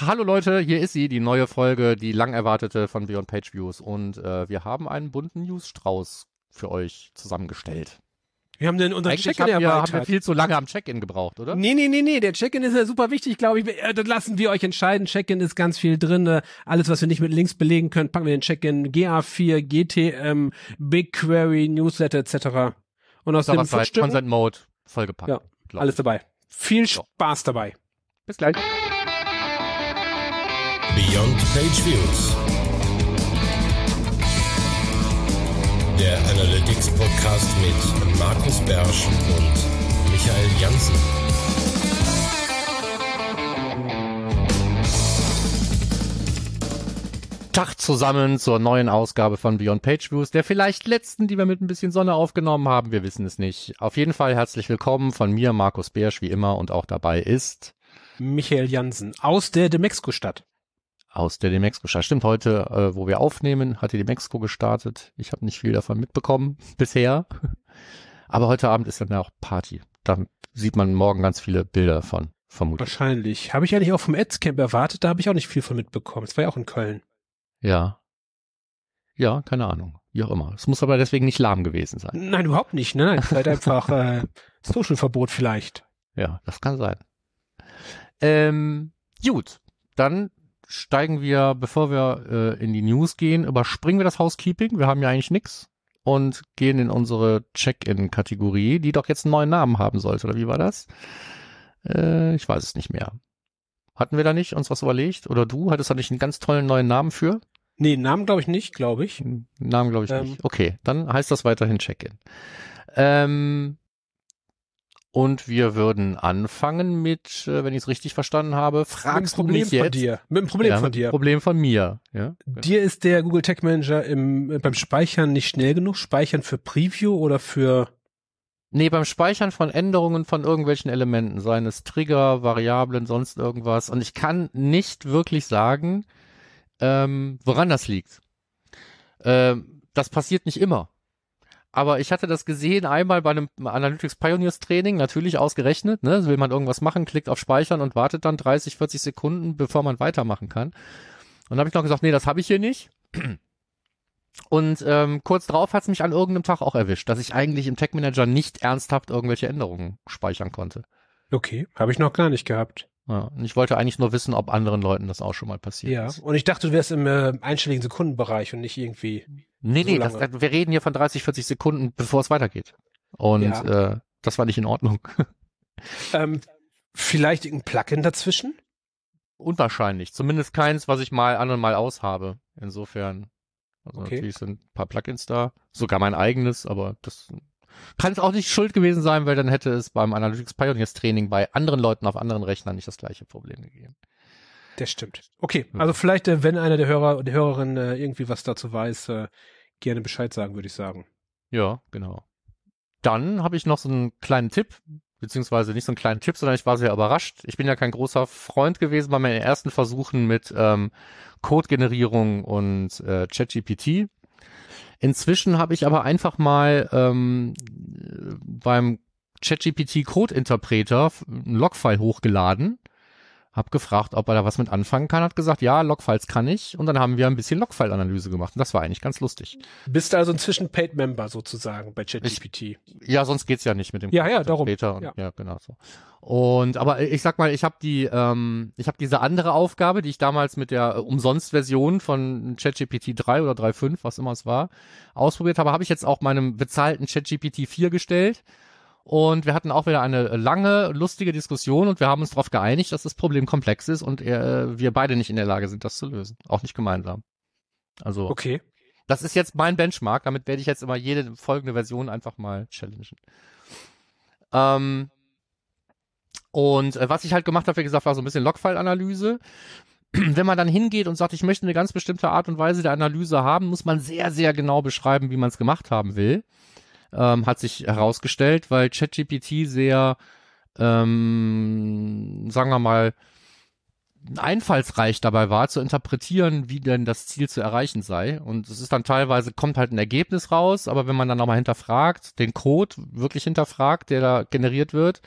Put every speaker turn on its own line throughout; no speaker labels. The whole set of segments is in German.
Hallo Leute, hier ist sie, die neue Folge, die lang erwartete von Beyond Page Views. Und äh, wir haben einen bunten Newsstrauß für euch zusammengestellt.
Wir haben denn unseren
Check-in haben, wir, haben wir
erweitert.
viel zu lange am Check-in gebraucht, oder?
Nee, nee, nee, nee, der Check-in ist ja super wichtig, glaube ich. Äh, Das lassen wir euch entscheiden. Check-in ist ganz viel drin. äh, Alles, was wir nicht mit Links belegen können, packen wir in den Check-in. GA4, GTM, BigQuery, Newsletter etc. Und aus dem
Server-Side,
Fundstücken,
Consent Mode, vollgepackt.
Ja, alles dabei. Viel. Spaß dabei.
Bis gleich.
Beyond Page Views. Der Analytics Podcast mit Markus Bersch und Michael Janssen.
Tag zusammen zur neuen Ausgabe von Beyond Page Views, der vielleicht letzten, die wir mit ein bisschen Sonne aufgenommen haben. Wir wissen es nicht. Auf jeden Fall herzlich willkommen von mir, Markus Beersch, wie immer, und auch dabei ist
Michael Jansen aus der Demexco-Stadt.
Aus der Demexco. Stimmt, heute, äh, wo wir aufnehmen, hat die Demexco gestartet. Ich habe nicht viel davon mitbekommen bisher. Aber heute Abend ist dann ja auch Party. Da sieht man morgen ganz viele Bilder davon, vermutlich.
Wahrscheinlich. Habe ich eigentlich auch vom Ads-Camp erwartet, da habe ich auch nicht viel von mitbekommen. Es war ja auch in Köln.
Ja. Ja, keine Ahnung. Wie auch immer. Es muss aber deswegen nicht lahm gewesen sein.
Nein, überhaupt nicht. Nein, nein, vielleicht einfach äh, Social-Verbot vielleicht.
Ja, das kann sein. Ähm, gut, dann steigen wir, bevor wir äh, in die News gehen, überspringen wir das Housekeeping. Wir haben ja eigentlich nix und gehen in unsere Check-in-Kategorie, die doch jetzt einen neuen Namen haben sollte, oder wie war das? Äh, ich weiß es nicht mehr. Hatten wir da nicht uns was überlegt? Oder du hattest da nicht einen ganz tollen neuen Namen für?
Nee, Namen glaube ich nicht, glaube ich.
Einen Namen glaube ich
Ähm.
nicht. Okay, dann heißt das weiterhin Check-in. Ähm, und wir würden anfangen mit, äh, wenn ich es richtig verstanden habe,
Mit
fragst
einem Problem
du mich
von
jetzt?
dir. Mit einem Problem
ja,
von
mit
dir.
einem Problem von mir. Ja?
Dir ist der Google Tag Manager im, beim Speichern nicht schnell genug? Speichern für Preview oder für
Nee, beim Speichern von Änderungen von irgendwelchen Elementen, seien es Trigger, Variablen, sonst irgendwas. Und ich kann nicht wirklich sagen, ähm, woran das liegt. Ähm, das passiert nicht immer. Aber ich hatte das gesehen einmal bei einem Analytics Pioneers Training, natürlich ausgerechnet, ne? Will man irgendwas machen, klickt auf Speichern und wartet dann 30, 40 Sekunden, bevor man weitermachen kann. Und dann habe ich noch gesagt, nee, das habe ich hier nicht. Und ähm, kurz drauf hat es mich an irgendeinem Tag auch erwischt, dass ich eigentlich im Tech Manager nicht ernsthaft irgendwelche Änderungen speichern konnte.
Okay, habe ich noch gar nicht gehabt.
Ja, und ich wollte eigentlich nur wissen, ob anderen Leuten das auch schon mal passiert
Ja,
ist.
und ich dachte, du wärst im äh, einstelligen Sekundenbereich und nicht irgendwie.
Nee,
so
nee, das,
lange.
wir reden hier von 30, 40 Sekunden, bevor es weitergeht. Und
Ja.
äh, das war nicht in Ordnung.
Ähm, vielleicht irgendein Plugin dazwischen?
Unwahrscheinlich. Zumindest keins, was ich mal an und mal aus habe. Insofern. Also
Okay.
natürlich sind ein paar Plugins da. Sogar mein eigenes, aber das kann es auch nicht schuld gewesen sein, weil dann hätte es beim Analytics Pioneers Training bei anderen Leuten auf anderen Rechnern nicht das gleiche Problem gegeben.
Das stimmt. Okay, also vielleicht, äh, wenn einer der Hörer, der Hörerin äh, irgendwie was dazu weiß, äh, gerne Bescheid sagen, würde ich sagen.
Ja, genau. Dann habe ich noch so einen kleinen Tipp, beziehungsweise nicht so einen kleinen Tipp, sondern ich war sehr überrascht. Ich bin ja kein großer Freund gewesen bei meinen ersten Versuchen mit ähm, Codegenerierung und äh, ChatGPT. Inzwischen habe ich aber einfach mal ähm, äh, beim ChatGPT Code Interpreter ein Logfile hochgeladen, hab gefragt, ob er da was mit anfangen kann, hat gesagt, ja, Logfiles kann ich und dann haben wir ein bisschen Logfile-Analyse gemacht und das war eigentlich ganz lustig.
Bist also inzwischen Paid Member sozusagen bei ChatGPT.
Ja, sonst geht's ja nicht mit dem
Ja, ja, darum.
Interpreter und,
Ja.
ja. genau so. Und aber ich sag mal, ich habe die, ähm, ich habe diese andere Aufgabe, die ich damals mit der äh, Umsonst-Version von ChatGPT 3 oder 3.5, was immer es war, ausprobiert habe, habe ich jetzt auch meinem bezahlten ChatGPT 4 gestellt. Und wir hatten auch wieder eine lange, lustige Diskussion und wir haben uns darauf geeinigt, dass das Problem komplex ist und äh, wir beide nicht in der Lage sind, das zu lösen. Auch nicht gemeinsam. Also
Okay.
das ist jetzt mein Benchmark, damit werde ich jetzt immer jede folgende Version einfach mal challengen. Ähm, und äh, was ich halt gemacht habe, wie gesagt, war so ein bisschen Logfile-Analyse. Wenn man dann hingeht und sagt, ich möchte eine ganz bestimmte Art und Weise der Analyse haben, muss man sehr, sehr genau beschreiben, wie man es gemacht haben will. Ähm, hat sich herausgestellt, weil ChatGPT sehr, ähm, sagen wir mal, einfallsreich dabei war, zu interpretieren, wie denn das Ziel zu erreichen sei. Und es ist dann teilweise, kommt halt ein Ergebnis raus, aber wenn man dann nochmal hinterfragt, den Code wirklich hinterfragt, der da generiert wird,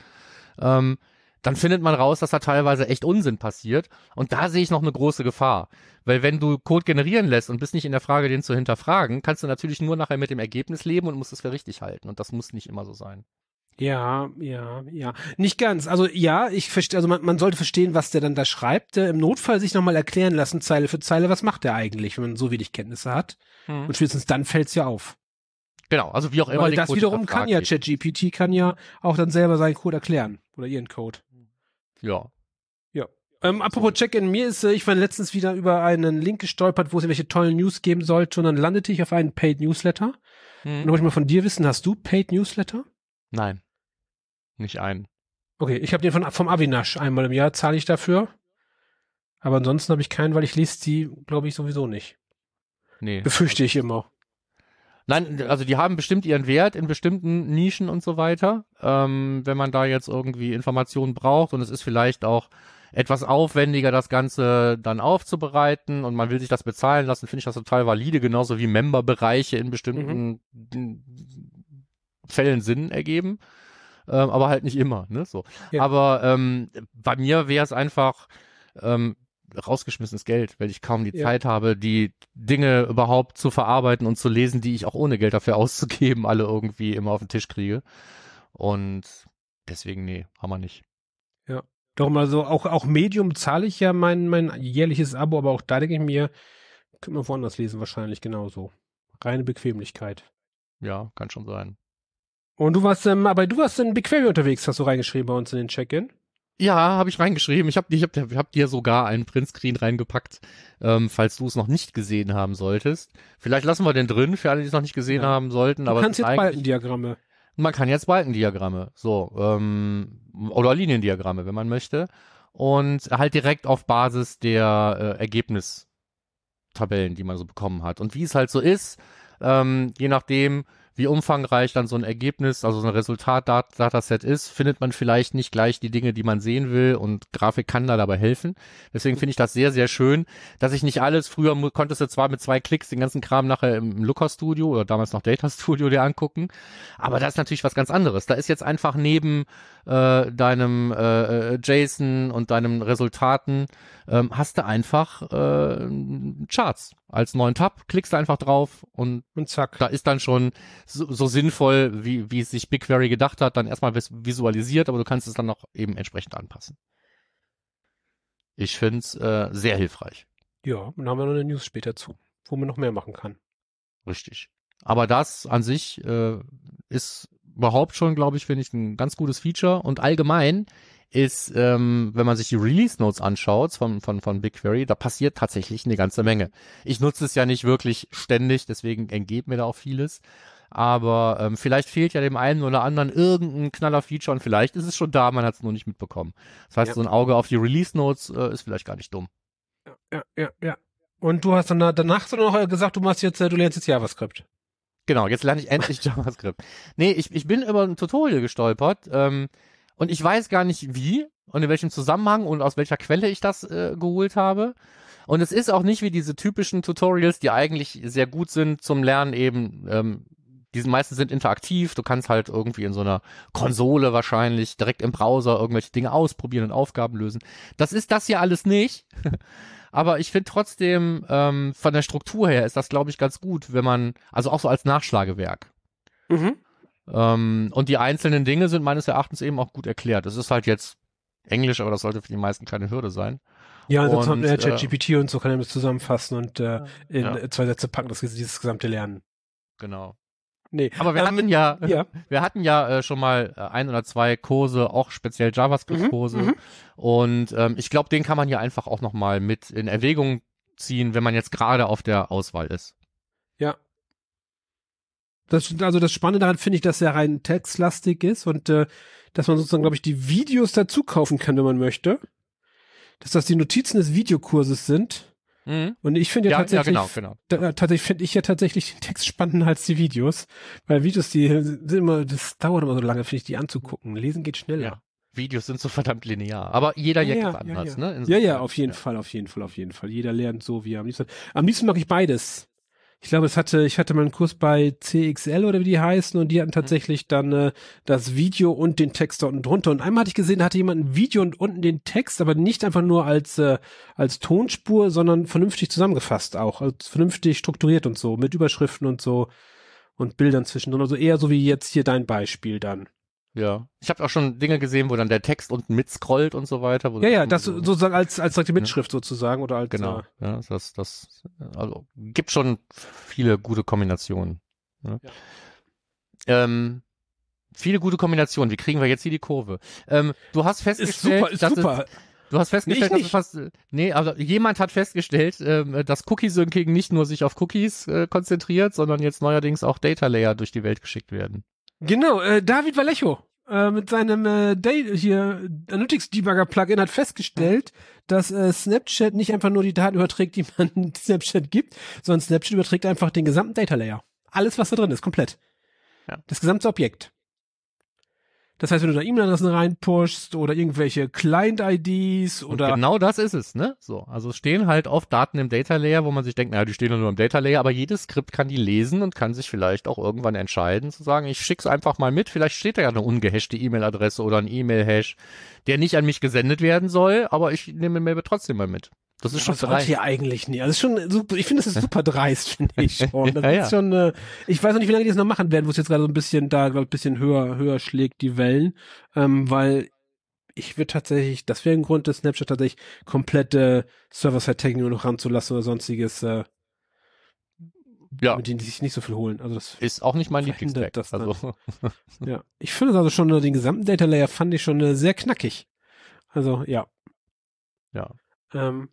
ähm, dann findet man raus, dass da teilweise echt Unsinn passiert. Und da sehe ich noch eine große Gefahr. Weil wenn du Code generieren lässt und bist nicht in der Frage, den zu hinterfragen, kannst du natürlich nur nachher mit dem Ergebnis leben und musst es für richtig halten. Und das muss nicht immer so sein.
Ja, ja, ja. Nicht ganz. Also ja, ich verstehe, also man, man sollte verstehen, was der dann da schreibt. Äh, Im Notfall sich nochmal erklären lassen, Zeile für Zeile, was macht der eigentlich, wenn man so wenig Kenntnisse hat.
Hm.
Und spätestens dann fällt's ja auf.
Genau, also wie auch immer.
Weil das wiederum kann ja ChatGPT kann ja auch dann selber seinen Code erklären. Oder ihren Code.
Wird. Ja.
Ähm, apropos Check-in, mir ist, äh, ich war letztens wieder über einen Link gestolpert, wo es irgendwelche tollen News geben sollte und dann landete ich auf einen Paid Newsletter. Und
Hm.
da wollte ich mal von dir wissen, hast du Paid Newsletter?
Nein. Nicht ein.
Okay, ich habe den von, vom Avinash einmal im Jahr, zahle ich dafür. Aber ansonsten habe ich keinen, weil ich lese die, glaube ich, sowieso nicht.
Nee.
Befürchte ich immer.
Nein, also die haben bestimmt ihren Wert in bestimmten Nischen und so weiter. Ähm, wenn man da jetzt irgendwie Informationen braucht und es ist vielleicht auch etwas aufwendiger, das Ganze dann aufzubereiten und man will sich das bezahlen lassen, finde ich das total valide, genauso wie Member-Bereiche in bestimmten Fällen Sinn ergeben. Ähm, aber halt nicht immer, ne? So.
Ja.
Aber ähm, bei mir wäre es einfach ähm, rausgeschmissenes Geld, weil ich kaum die
Ja.
Zeit habe, die Dinge überhaupt zu verarbeiten und zu lesen, die ich auch ohne Geld dafür auszugeben, alle irgendwie immer auf den Tisch kriege. Und deswegen, nee, haben wir nicht.
Darum also auch, auch Medium zahle ich ja mein, mein jährliches Abo, aber auch da denke ich mir, könnte man woanders lesen, wahrscheinlich genauso. Reine Bequemlichkeit.
Ja, kann schon sein.
Und du warst, ähm, aber du warst in BigQuery unterwegs, hast du reingeschrieben bei uns in den Check-in.
Ja, habe ich reingeschrieben. Ich habe ich hab, ich hab dir sogar einen Printscreen reingepackt, ähm, falls du es noch nicht gesehen haben solltest. Vielleicht lassen wir den drin, für alle, die es noch nicht gesehen
Ja.
haben sollten.
Du
aber
kannst jetzt Balkendiagramme.
Man kann jetzt Balkendiagramme, so, ähm, oder Liniendiagramme, wenn man möchte. Und halt direkt auf Basis der äh, Ergebnistabellen, die man so bekommen hat. Und wie es halt so ist, ähm, je nachdem, wie umfangreich dann so ein Ergebnis, also so ein Resultat-Dataset ist, findet man vielleicht nicht gleich die Dinge, die man sehen will und Grafik kann da dabei helfen. Deswegen finde ich das sehr, sehr schön, dass ich nicht alles, früher konntest du zwar mit zwei Klicks den ganzen Kram nachher im Looker Studio oder damals noch Data Studio dir angucken, aber das ist natürlich was ganz anderes. Da ist jetzt einfach neben äh, deinem äh, äh, JSON und deinem Resultaten ähm, hast du einfach äh, Charts als neuen Tab, klickst du einfach drauf und
Und zack.
da ist dann schon so, so sinnvoll, wie, wie es sich BigQuery gedacht hat, dann erstmal vis- visualisiert, aber du kannst es dann noch eben entsprechend anpassen. Ich finde es äh, sehr hilfreich.
Ja, und dann haben wir noch eine News später zu, wo man noch mehr machen kann.
Richtig. Aber das an sich äh, ist überhaupt schon, glaube ich, finde ich, ein ganz gutes Feature. Und allgemein ist, ähm, wenn man sich die Release Notes anschaut von, von, von BigQuery, da passiert tatsächlich eine ganze Menge. Ich nutze es ja nicht wirklich ständig, deswegen entgeht mir da auch vieles. Aber ähm, vielleicht fehlt ja dem einen oder anderen irgendein Knaller-Feature und vielleicht ist es schon da, man hat es nur nicht mitbekommen. Das heißt,
Ja.
so ein Auge auf die Release Notes äh, ist vielleicht gar nicht dumm.
Ja, ja, ja, ja. Und du hast dann danach du noch gesagt, du machst jetzt, äh, du lernst jetzt JavaScript.
Genau, jetzt lerne ich endlich JavaScript. Nee, ich, ich bin über ein Tutorial gestolpert ähm, und ich weiß gar nicht wie und in welchem Zusammenhang und aus welcher Quelle ich das äh, geholt habe. Und es ist auch nicht wie diese typischen Tutorials, die eigentlich sehr gut sind zum Lernen eben. Ähm, diese meisten sind interaktiv. Du kannst halt irgendwie in so einer Konsole wahrscheinlich direkt im Browser irgendwelche Dinge ausprobieren und Aufgaben lösen. Das ist das hier alles nicht. Aber ich finde trotzdem, ähm, von der Struktur her ist das, glaube ich, ganz gut, wenn man, also auch so als Nachschlagewerk.
Mhm.
Ähm, und die einzelnen Dinge sind meines Erachtens eben auch gut erklärt. Es ist halt jetzt Englisch, aber das sollte für die meisten keine Hürde sein.
Ja, Und,
und
äh,
äh,
ChatGPT und so kann er das zusammenfassen und äh, in
Ja.
äh, zwei Sätze packen, das dieses gesamte Lernen.
Genau.
Nee.
Aber wir
Ähm,
hatten ja,
Ja.
wir hatten ja äh, schon mal äh, ein oder zwei Kurse, auch speziell JavaScript-Kurse.
Mhm, mhm.
Und ähm, ich glaube, den kann man hier einfach auch nochmal mit in Erwägung ziehen, wenn man jetzt gerade auf der Auswahl ist.
Ja. Das, also das Spannende daran finde ich, dass er rein textlastig ist und äh, dass man sozusagen, glaube ich, die Videos dazu kaufen kann, wenn man möchte. Dass das die Notizen des Videokurses sind. Und ich finde ja,
Ja, ja,
tatsächlich,
genau, genau.
da, tatsächlich finde ich ja tatsächlich den Text spannender als die Videos. Weil Videos, die sind immer, das dauert immer so lange, finde ich, die anzugucken. Lesen geht schneller.
Ja. Videos sind so verdammt linear. Aber jeder
Ja,
Jack
ja,
ist anders,
ja,
ne?
Ja,
Insofern,
ja, auf jeden Fall, auf jeden Fall, auf jeden Fall. Jeder lernt so, wie er am liebsten. Am liebsten mag ich beides. Ich glaube, es hatte, ich hatte mal einen Kurs bei CXL oder wie die heißen und die hatten tatsächlich dann äh, das Video und den Text da unten drunter. Und einmal hatte ich gesehen, da hatte jemand ein Video und unten den Text, aber nicht einfach nur als, äh, als Tonspur, sondern vernünftig zusammengefasst auch, also vernünftig strukturiert und so, mit Überschriften und so und Bildern zwischendrin. Also eher so wie jetzt hier dein Beispiel dann.
Ja. Ich habe auch schon Dinge gesehen, wo dann der Text unten mitscrollt und so weiter.
Ja, ja, das sozusagen als, als direkte Mitschrift sozusagen oder als,
Genau.
äh,
Ja, das, das, also gibt schon viele gute Kombinationen. Ne?
Ja.
Ähm, viele gute Kombinationen. Wie kriegen wir jetzt hier die Kurve? Ähm, du hast
ist
festgestellt,
super, ist
dass
super.
Es, du hast festgestellt,
Nee, ich
dass es fast, nee, also jemand hat festgestellt, ähm, dass Cookie-Syncing nicht nur sich auf Cookies äh, konzentriert, sondern jetzt neuerdings auch Data Layer durch die Welt geschickt werden.
Genau, äh, David Vallejo äh, mit seinem äh, Day hier Analytics Debugger Plugin hat festgestellt, dass äh, Snapchat nicht einfach nur die Daten überträgt, die man Snapchat gibt, sondern Snapchat überträgt einfach den gesamten Data Layer. Alles, was da drin ist, komplett.
Ja.
Das gesamte Objekt. Das heißt, wenn du da E-Mail-Adressen reinpushst oder irgendwelche Client-IDs
Und
oder
genau das ist es, ne? So, also es stehen halt oft Daten im Data Layer, wo man sich denkt, naja, die stehen ja nur im Data Layer, aber jedes Skript kann die lesen und kann sich vielleicht auch irgendwann entscheiden, zu sagen, ich schick's einfach mal mit, vielleicht steht da ja eine ungehashte E-Mail-Adresse oder ein E-Mail-Hash, der nicht an mich gesendet werden soll, aber ich nehme mir trotzdem mal mit. Das ist
Ja,
schon
das
dreist.
ja eigentlich nie. Also ist schon super, ich finde, das ist super dreist, finde ich schon. Das
Ja,
ist schon, äh, ich weiß noch nicht, wie lange die das noch machen werden, wo es jetzt gerade so ein bisschen da, glaube ich, ein bisschen höher, höher schlägt, die Wellen, ähm, weil ich würde tatsächlich, das wäre ein Grund, das Snapchat tatsächlich komplette Server-Side-Tagging nur noch ranzulassen oder sonstiges, äh,
Ja,
mit denen die sich nicht so viel holen. Also das,
ist auch nicht mein Lieblingstag.
das dann.
Also,
ja. Ich finde also schon, äh, den gesamten Data Layer fand ich schon äh, sehr knackig. Also, ja.
ja.
Ähm,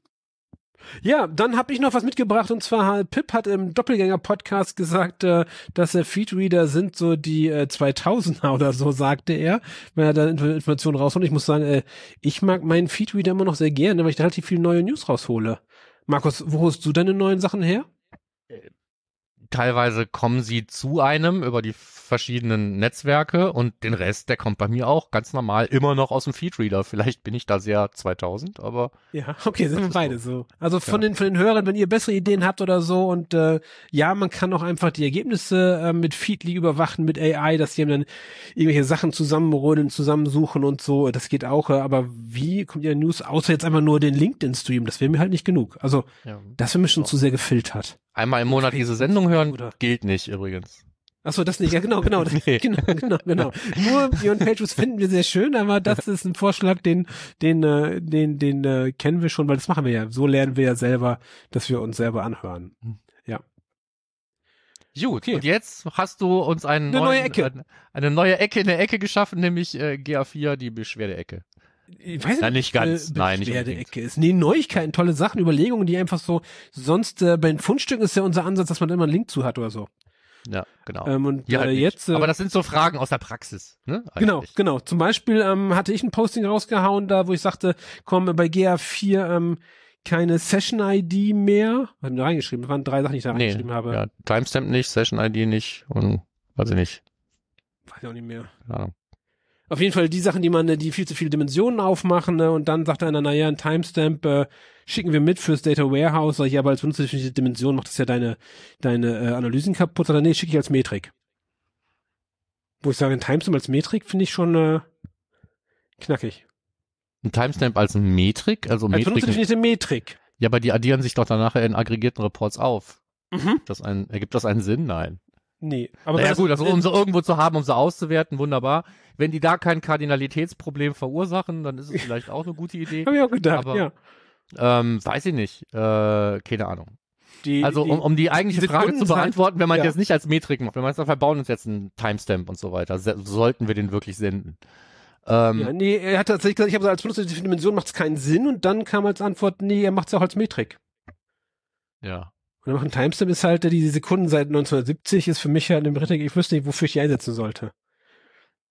ja, dann habe ich noch was mitgebracht und zwar Pip hat im Doppelgänger-Podcast gesagt, äh, dass äh, Feedreader sind so die äh, 2000er oder so, sagte er, wenn er da Inf Informationen rausholt. Ich muss sagen, äh, ich mag meinen Feedreader immer noch sehr gerne, weil ich da relativ viele neue News raushole. Markus, wo holst du deine neuen Sachen her?
Teilweise kommen sie zu einem über die verschiedenen Netzwerke und den Rest, der kommt bei mir auch ganz normal immer noch aus dem Feedreader. Vielleicht bin ich da sehr 2000, aber
Ja, okay, sind wir beide so. Also von
Ja.
den von den Hörern, wenn ihr bessere Ideen habt oder so und äh, ja, man kann auch einfach die Ergebnisse äh, mit Feedly überwachen mit AI, dass die dann irgendwelche Sachen zusammenrollen, zusammensuchen und so. Das geht auch. Äh, aber wie kommt ihr News außer jetzt einfach nur den LinkedIn Stream? Das wäre mir halt nicht genug. Also
ja.
das wäre mir schon zu sehr gefiltert.
einmal im Monat diese Sendung hören gilt nicht übrigens.
Ach so, das nicht. Ja, genau, genau,
Nee.
genau, genau, genau. Nur Beyond Pages finden wir sehr schön, aber das ist ein Vorschlag, den, den, äh, den, den äh, kennen wir schon, weil das machen wir ja. So lernen wir ja selber, dass wir uns selber anhören.
Gut,
Okay.
und jetzt hast du uns einen
Eine
neuen,
neue Ecke.
Eine, eine neue Ecke in der Ecke geschaffen, nämlich äh, GA4, die Beschwerdeecke.
Ich weiß
Nein, nicht ganz.
Äh,
Nein, nicht
Beschwerdeecke ist. Nee, Neuigkeiten, tolle Sachen, Überlegungen, die einfach so, sonst äh, bei den Fundstücken ist ja unser Ansatz, dass man immer einen Link zu hat oder so.
Ja, genau.
Ähm, und
Hier halt
äh, jetzt, äh,
Aber das sind so Fragen aus der Praxis, ne?
Genau,
eigentlich.
genau. Zum Beispiel ähm, hatte ich ein Posting rausgehauen, da wo ich sagte, komm, bei GA4 ähm, keine Session-ID mehr. Hab ich da reingeschrieben. Das waren drei Sachen, die ich da
Nee,
reingeschrieben habe.
ja, Timestamp nicht, Session-ID nicht und weiß ich nicht.
Weiß ich auch nicht mehr.
Keine Ahnung.
Auf jeden Fall die Sachen, die man, die viel zu viele Dimensionen aufmachen, ne? und dann sagt einer, naja, ein Timestamp äh, schicken wir mit fürs Data Warehouse, sag ich, aber als benutzt du diese Dimension, macht das ja deine, deine äh, Analysen kaputt, sondern nee, schicke ich als Metrik. Wo ich sage, ein Timestamp als Metrik finde ich schon äh, knackig.
Ein Timestamp als Metrik, also
Als
Metrik.
benutzerdefinierte Metrik.
Ja, aber die addieren sich doch dann nachher in aggregierten Reports auf.
Mhm.
Das ein, ergibt das einen Sinn? Nein.
Nee, aber
naja
das-
gut, also um sie irgendwo zu haben, um sie auszuwerten, wunderbar. Wenn die da kein Kardinalitätsproblem verursachen, dann ist es vielleicht auch eine gute Idee.
Hab ich auch gedacht,
Aber-
ja.
Ähm, weiß ich nicht. Äh, keine Ahnung.
Die,
Also
die,
um, um die eigentliche Frage zu beantworten, wenn man
ja.
das nicht als Metrik macht, wenn man sagt, wir bauen uns jetzt einen Timestamp und so weiter, sollten wir den wirklich senden. Ähm,
ja, nee, er hat tatsächlich gesagt, ich habe als benutzerdefinierte Dimension macht es keinen Sinn und dann kam als Antwort, nee, er macht es auch als Metrik.
ja.
Und dann machen Timestamp ist halt, die Sekunden seit 1970 ist für mich halt eine Metrik, ich wüsste nicht, wofür ich die einsetzen sollte.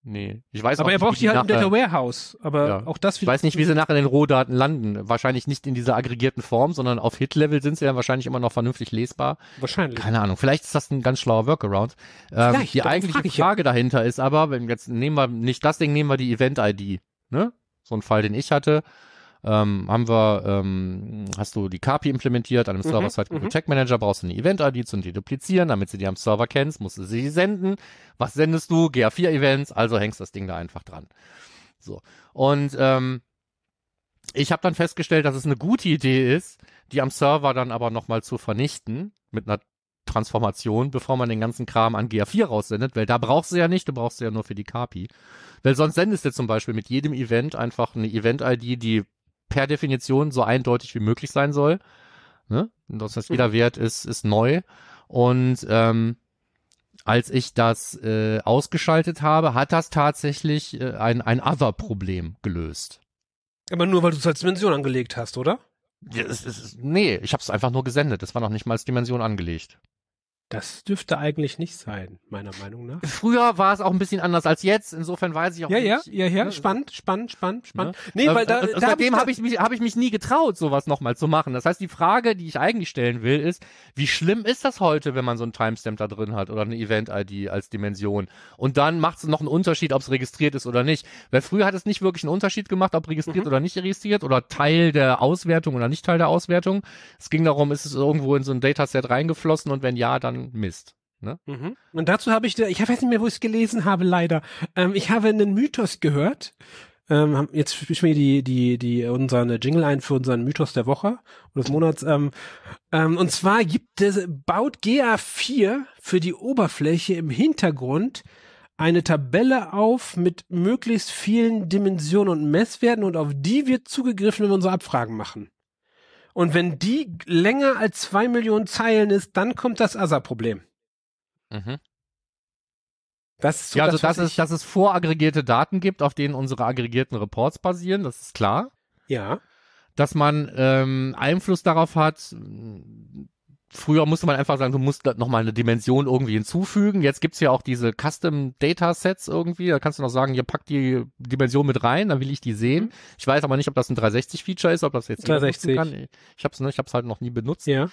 Nee. Ich weiß
Aber er
nicht,
braucht
wie
die halt im Data Warehouse. Aber
Ja.
auch das
Ich weiß nicht, wie sie nachher in den Rohdaten landen. Wahrscheinlich nicht in dieser aggregierten Form, sondern auf Hit-Level sind sie dann wahrscheinlich immer noch vernünftig lesbar.
wahrscheinlich.
Keine Ahnung. Vielleicht ist das ein ganz schlauer Workaround. Ähm,
Vielleicht,
die eigentliche
frag ich ja.
Frage dahinter ist aber, wenn jetzt nehmen wir nicht das Ding, nehmen wir die Event-ID, ne? So ein Fall, den ich hatte. Ähm, haben wir, ähm, hast du die KPI implementiert, an einem
Mhm,
Server-Side Google
mhm.
Tag Manager brauchst du eine Event-ID zum Deduplizieren, damit sie die am Server kennst, musst du sie senden. Was sendest du? GA4-Events, also hängst das Ding da einfach dran. So. Und ähm, ich habe dann festgestellt, dass es eine gute Idee ist, die am Server dann aber nochmal zu vernichten mit einer Transformation, bevor man den ganzen Kram an GA4 raussendet, weil da brauchst du ja nicht, du brauchst sie ja nur für die KPI. Weil sonst sendest du zum Beispiel mit jedem Event einfach eine Event-ID, die per Definition so eindeutig wie möglich sein soll. Ne? Das heißt, jeder Wert ist, ist neu. Und ähm, als ich das äh, ausgeschaltet habe, hat das tatsächlich äh, ein, ein Other-Problem gelöst.
Aber nur, weil du es als Dimension angelegt hast, oder?
Ja, es, es, es- nee, ich habe es einfach nur gesendet. Das war noch nicht mal als Dimension angelegt.
Das dürfte eigentlich nicht sein, meiner Meinung nach.
Früher war es auch ein bisschen anders als jetzt. Insofern weiß ich auch
Ja, ja,
nicht.
ja, ja,
Ne?
spannend, spannend, spannend, spannend.
Ne?
Nee, weil da,
und- und
da hab
seitdem
ich,
habe ich mich habe ich mich nie getraut, sowas nochmal zu machen. Das heißt, die Frage, die ich eigentlich stellen will, ist, wie schlimm ist das heute, wenn man so ein Timestamp da drin hat oder eine Event-ID als Dimension? Und dann macht es noch einen Unterschied, ob es registriert ist oder nicht. Weil früher hat es nicht wirklich einen Unterschied gemacht, ob registriert
Mhm.
oder nicht registriert oder Teil der Auswertung oder nicht Teil der Auswertung. Es ging darum, ist es irgendwo in so ein Dataset reingeflossen und wenn ja, dann Mist.
Mhm. Und dazu habe ich, ich weiß nicht mehr, wo ich es gelesen habe, leider. Ähm, ich habe einen Mythos gehört. Ähm, jetzt spielen wir die, die, die, unseren Jingle ein für unseren Mythos der Woche oder des Monats. Ähm, ähm, und zwar gibt es, baut GA4 für die Oberfläche im Hintergrund eine Tabelle auf mit möglichst vielen Dimensionen und Messwerten und auf die wird zugegriffen, wenn wir unsere Abfragen machen. Und wenn die länger als zwei Millionen Zeilen ist, dann kommt das ASA-Problem.
Mhm.
Das ist so
ja, also
das,
dass es, dass es voraggregierte Daten gibt, auf denen unsere aggregierten Reports basieren, das ist klar.
Ja.
Dass man ähm, Einfluss darauf hat. Früher musste man einfach sagen, du musst da nochmal eine Dimension irgendwie hinzufügen. Jetzt gibt's ja auch diese Custom Data Sets irgendwie. Da kannst du noch sagen, ihr packt die Dimension mit rein, dann will ich die sehen.
Mhm.
Ich weiß aber nicht, ob das ein 360-Feature ist, ob das jetzt jeder
360.
nutzen kann. Ich hab's, ne, ich hab's halt noch nie benutzt.
Ja.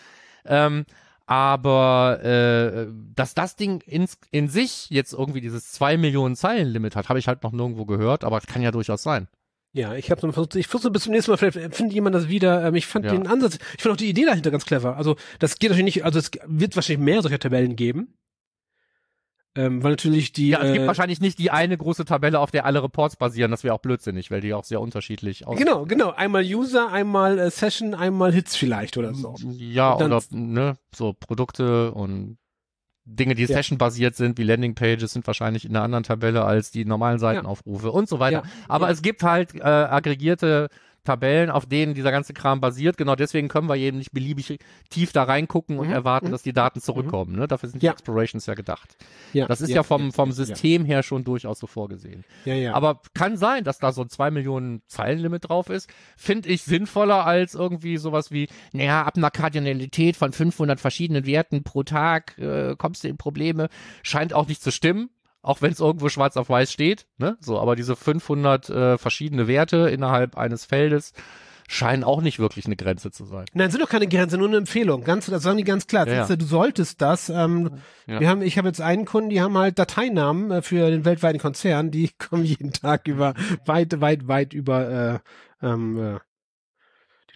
Ähm, aber äh, dass das Ding ins, in sich jetzt irgendwie dieses 2 Millionen Zeilen Limit hat, habe ich halt noch nirgendwo gehört, aber es kann ja durchaus sein.
Ja, ich habe versucht, ich versuche bis zum nächsten Mal, vielleicht findet jemand das wieder. Ähm, ich fand
Ja.
den Ansatz, ich fand auch die Idee dahinter ganz clever. Also das geht natürlich nicht, also es wird wahrscheinlich mehr solcher Tabellen geben. Ähm, weil natürlich die.
Ja, es gibt
äh,
wahrscheinlich nicht die eine große Tabelle, auf der alle Reports basieren. Das wäre auch blödsinnig, weil die auch sehr unterschiedlich aussehen.
Genau, genau. Einmal User, einmal äh, Session, einmal Hits vielleicht oder so.
Ja, oder ne, so Produkte und Dinge, die
Ja.
Session-basiert sind, wie Landing-Pages, sind wahrscheinlich in einer anderen Tabelle als die normalen Seitenaufrufe und so weiter.
Ja.
Aber
Ja.
es gibt halt äh, aggregierte Tabellen, auf denen dieser ganze Kram basiert. Genau deswegen können wir eben nicht beliebig tief da reingucken und
Mhm,
erwarten,
mhm.
dass die Daten zurückkommen. Ne? Dafür sind
Ja.
die Explorations ja gedacht.
Ja,
Das ist ja, vom, vom
ja,
System her schon durchaus so vorgesehen.
Ja, ja.
Aber kann sein, dass da so ein 2 Millionen Zeilenlimit drauf ist. Finde ich sinnvoller als irgendwie sowas wie, naja, ab einer Kardinalität von 500 verschiedenen Werten pro Tag äh, kommst du in Probleme. Scheint auch nicht zu stimmen. Auch wenn es irgendwo schwarz auf weiß steht, ne? So, aber diese 500 äh, verschiedene Werte innerhalb eines Feldes scheinen auch nicht wirklich eine Grenze zu sein.
Nein, sind doch keine Grenze, nur eine Empfehlung. Ganz, das sagen die ganz klar.
Ja,
Du solltest das. Ähm,
Ja.
Wir haben, ich habe jetzt einen Kunden, die haben halt Dateinamen äh, für den weltweiten Konzern, die kommen jeden Tag über weit, weit, weit über äh, ähm, äh,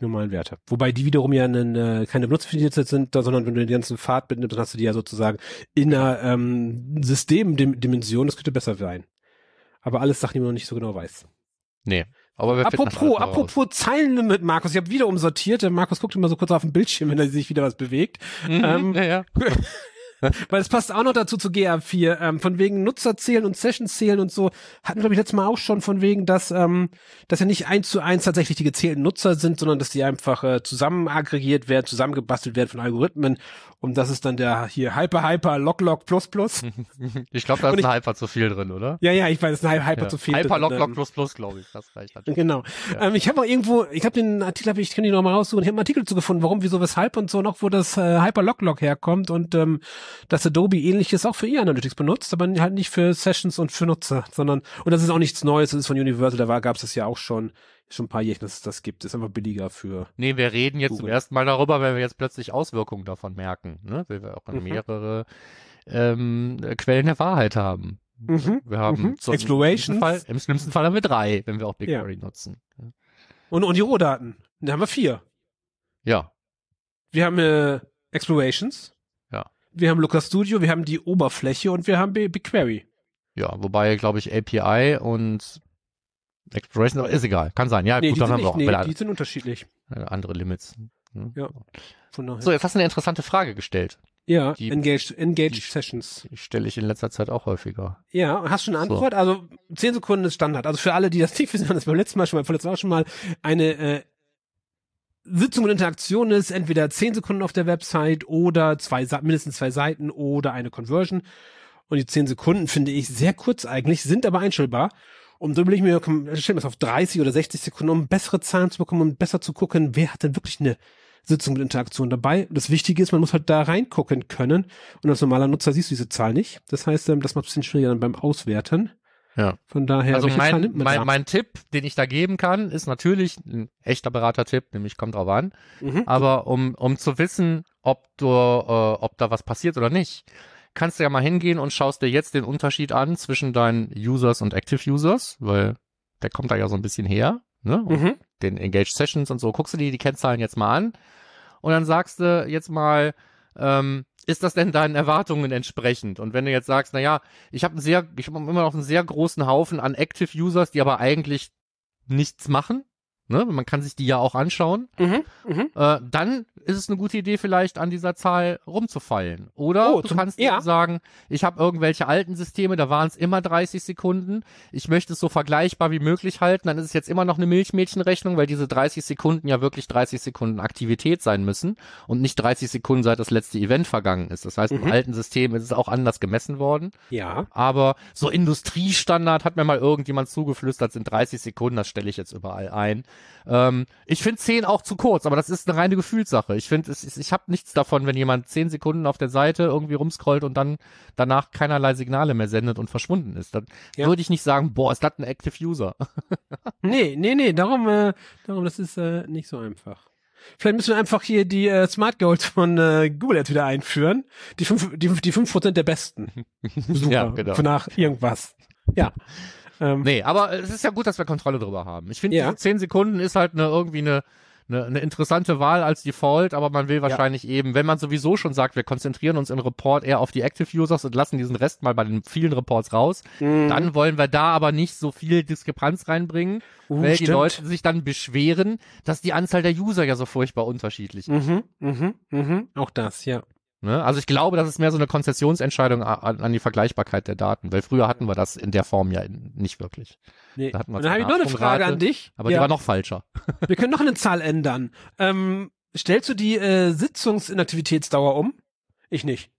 normalen Werte. Wobei die wiederum ja einen, äh, keine benutzerdefiniert sind, sondern wenn du den ganzen Pfad mitnimmst, dann hast du die ja sozusagen in einer ähm, Systemdimension. Das könnte besser sein. Aber alles Sachen, die man noch nicht so genau weiß.
Nee. Aber wir
Apropos,
noch
apropos Zeilenlimit, Markus, ich habe wieder umsortiert. Markus guckt immer so kurz auf den Bildschirm, wenn er sich wieder was bewegt.
Mhm,
ähm,
ja, ja.
Weil es passt auch noch dazu zu GA4, ähm, von wegen Nutzer zählen und Sessions zählen und so, hatten glaube ich letztes Mal auch schon von wegen, dass, ähm, dass ja nicht eins zu eins tatsächlich die gezählten Nutzer sind, sondern dass die einfach äh, zusammen aggregiert werden, zusammengebastelt werden von Algorithmen und das ist dann der hier Hyper Hyper Lock Lock Plus Plus.
Ich glaube, da ist
ich-
ein Hyper zu viel drin, oder?
Ja, ja, ich weiß, es ist ein Hyper
Ja.
zu viel.
Hyper
drin,
Lock
ähm,
Lock Plus Plus, glaube ich. Das reicht halt.
Genau.
Ja.
Ähm, ich habe auch irgendwo, ich habe den Artikel, hab ich kann die noch mal raussuchen, ich habe einen Artikel zu gefunden, warum, wieso, weshalb und so noch, wo das äh, Hyper Lock Lock herkommt und ähm, dass Adobe ähnliches auch für ihr Analytics benutzt, aber halt nicht für Sessions und für Nutzer, sondern und das ist auch nichts Neues, das ist von Universal, da war gab es das ja auch schon schon ein paar Jährchen, dass es das gibt, ist einfach billiger für.
Nee, wir reden jetzt zum
Google.
ersten Mal darüber, weil wir jetzt plötzlich Auswirkungen davon merken, ne? weil wir auch
Mhm.
mehrere ähm, Quellen der Wahrheit haben.
Mhm.
Wir haben
Mhm.
zum-
Explorations.
Im, schlimmsten Fall, Im schlimmsten Fall haben wir drei, wenn wir auch BigQuery nutzen.
Und, und die Rohdaten. Da haben wir vier.
Ja.
Wir haben äh, Explorations. Wir haben Looker Studio, wir haben die Oberfläche und wir haben BigQuery.
Ja, wobei, glaube ich, API und Exploration, ist egal. Kann sein. Ja,
Nee,
gut,
die
dann
sind,
haben wir auch
nee, die sind unterschiedlich.
andere Limits. Hm.
Ja. Von daher.
So, jetzt hast du eine interessante Frage gestellt.
ja,
die-
Engaged, Engaged
die-
Sessions.
Die stelle ich in letzter Zeit auch häufiger.
Ja, hast du eine
So.
Antwort? Also zehn Sekunden ist Standard. Also für alle, die das nicht wissen, haben das beim letzten Mal schon mal, vorletzten Mal schon mal eine äh, Sitzung und Interaktion ist entweder zehn Sekunden auf der Website oder zwei mindestens zwei Seiten oder eine Conversion. Und die zehn Sekunden finde ich sehr kurz eigentlich, sind aber einstellbar. Und so will ich mir, stellen wir es auf 30 oder 60 Sekunden, um bessere Zahlen zu bekommen und besser zu gucken, wer hat denn wirklich eine Sitzung mit Interaktion dabei. Das Wichtige ist, man muss halt da reingucken können. Und als normaler Nutzer siehst du diese Zahl nicht. Das heißt, ähm, das macht es ein bisschen schwieriger dann beim Auswerten.
Ja.
Von daher,
also mein,
nimmt man
mein,
da?
mein Tipp, den ich da geben kann, ist natürlich ein echter Beratertipp, nämlich kommt drauf an.
Mhm.
Aber um, um zu wissen, ob du, äh, ob da was passiert oder nicht, kannst du ja mal hingehen und schaust dir jetzt den Unterschied an zwischen deinen Users und Active Users, weil der kommt da ja so ein bisschen her, ne?
Mhm.
den Engaged Sessions und so, guckst du dir die Kennzahlen jetzt mal an und dann sagst du jetzt mal, ähm, ist das denn deinen Erwartungen entsprechend? Und wenn du jetzt sagst, na ja, ich habe sehr, ich habe immer noch einen sehr großen Haufen an Active Users, die aber eigentlich nichts machen, ne? Man kann sich die ja auch anschauen
Mhm. Mhm.
äh, dann ist es eine gute Idee, vielleicht an dieser Zahl rumzufeilen. Oder
Oh,
du
zum-
kannst
ja.
sagen, ich habe irgendwelche alten Systeme, da waren es immer 30 Sekunden. Ich möchte es so vergleichbar wie möglich halten. Dann ist es jetzt immer noch eine Milchmädchenrechnung, weil diese 30 Sekunden ja wirklich 30 Sekunden Aktivität sein müssen und nicht 30 Sekunden seit das letzte Event vergangen ist. Das heißt,
Mhm.
im alten System ist es auch anders gemessen worden.
Ja.
Aber so Industriestandard hat mir mal irgendjemand zugeflüstert, sind 30 Sekunden, das stelle ich jetzt überall ein. Ähm, ich finde 10 auch zu kurz, aber das ist eine reine Gefühlssache. Ich finde, ich habe nichts davon, wenn jemand 10 Sekunden auf der Seite irgendwie rumscrollt und dann danach keinerlei Signale mehr sendet und verschwunden ist. Dann
Ja.
würde ich nicht sagen, boah, ist das ein Active User.
Nee, nee, nee, darum, äh, darum, das ist äh, nicht so einfach. Vielleicht müssen wir einfach hier die äh, Smart Goals von äh, Google jetzt wieder einführen. Die fünf, die, die fünf Prozent der Besten. Super.
Ja, genau.
Nach irgendwas. Ja. Ähm,
Nee, aber es ist ja gut, dass wir Kontrolle drüber haben. Ich finde,
Ja.
diese 10 Sekunden ist halt eine, irgendwie eine, eine, eine interessante Wahl als Default, aber man will wahrscheinlich eben, wenn man sowieso schon sagt, wir konzentrieren uns im Report eher auf die Active Users und lassen diesen Rest mal bei den vielen Reports raus,
Mhm.
dann wollen wir da aber nicht so viel Diskrepanz reinbringen,
Uh,
weil die
stimmt.
Leute sich dann beschweren, dass die Anzahl der User ja so furchtbar unterschiedlich ist.
Mhm, mhm, mhm. Auch das, ja.
Ne? Also ich glaube, das ist mehr so eine Konzessionsentscheidung an, an die Vergleichbarkeit der Daten, weil früher hatten wir das in der Form ja nicht wirklich.
Nee.
Da hatten wir
Und dann habe ich noch eine Frage an dich.
Aber
ja.
die war noch falscher.
Wir können noch eine Zahl ändern. Ähm, stellst du die äh, Sitzungsinaktivitätsdauer um? Ich nicht.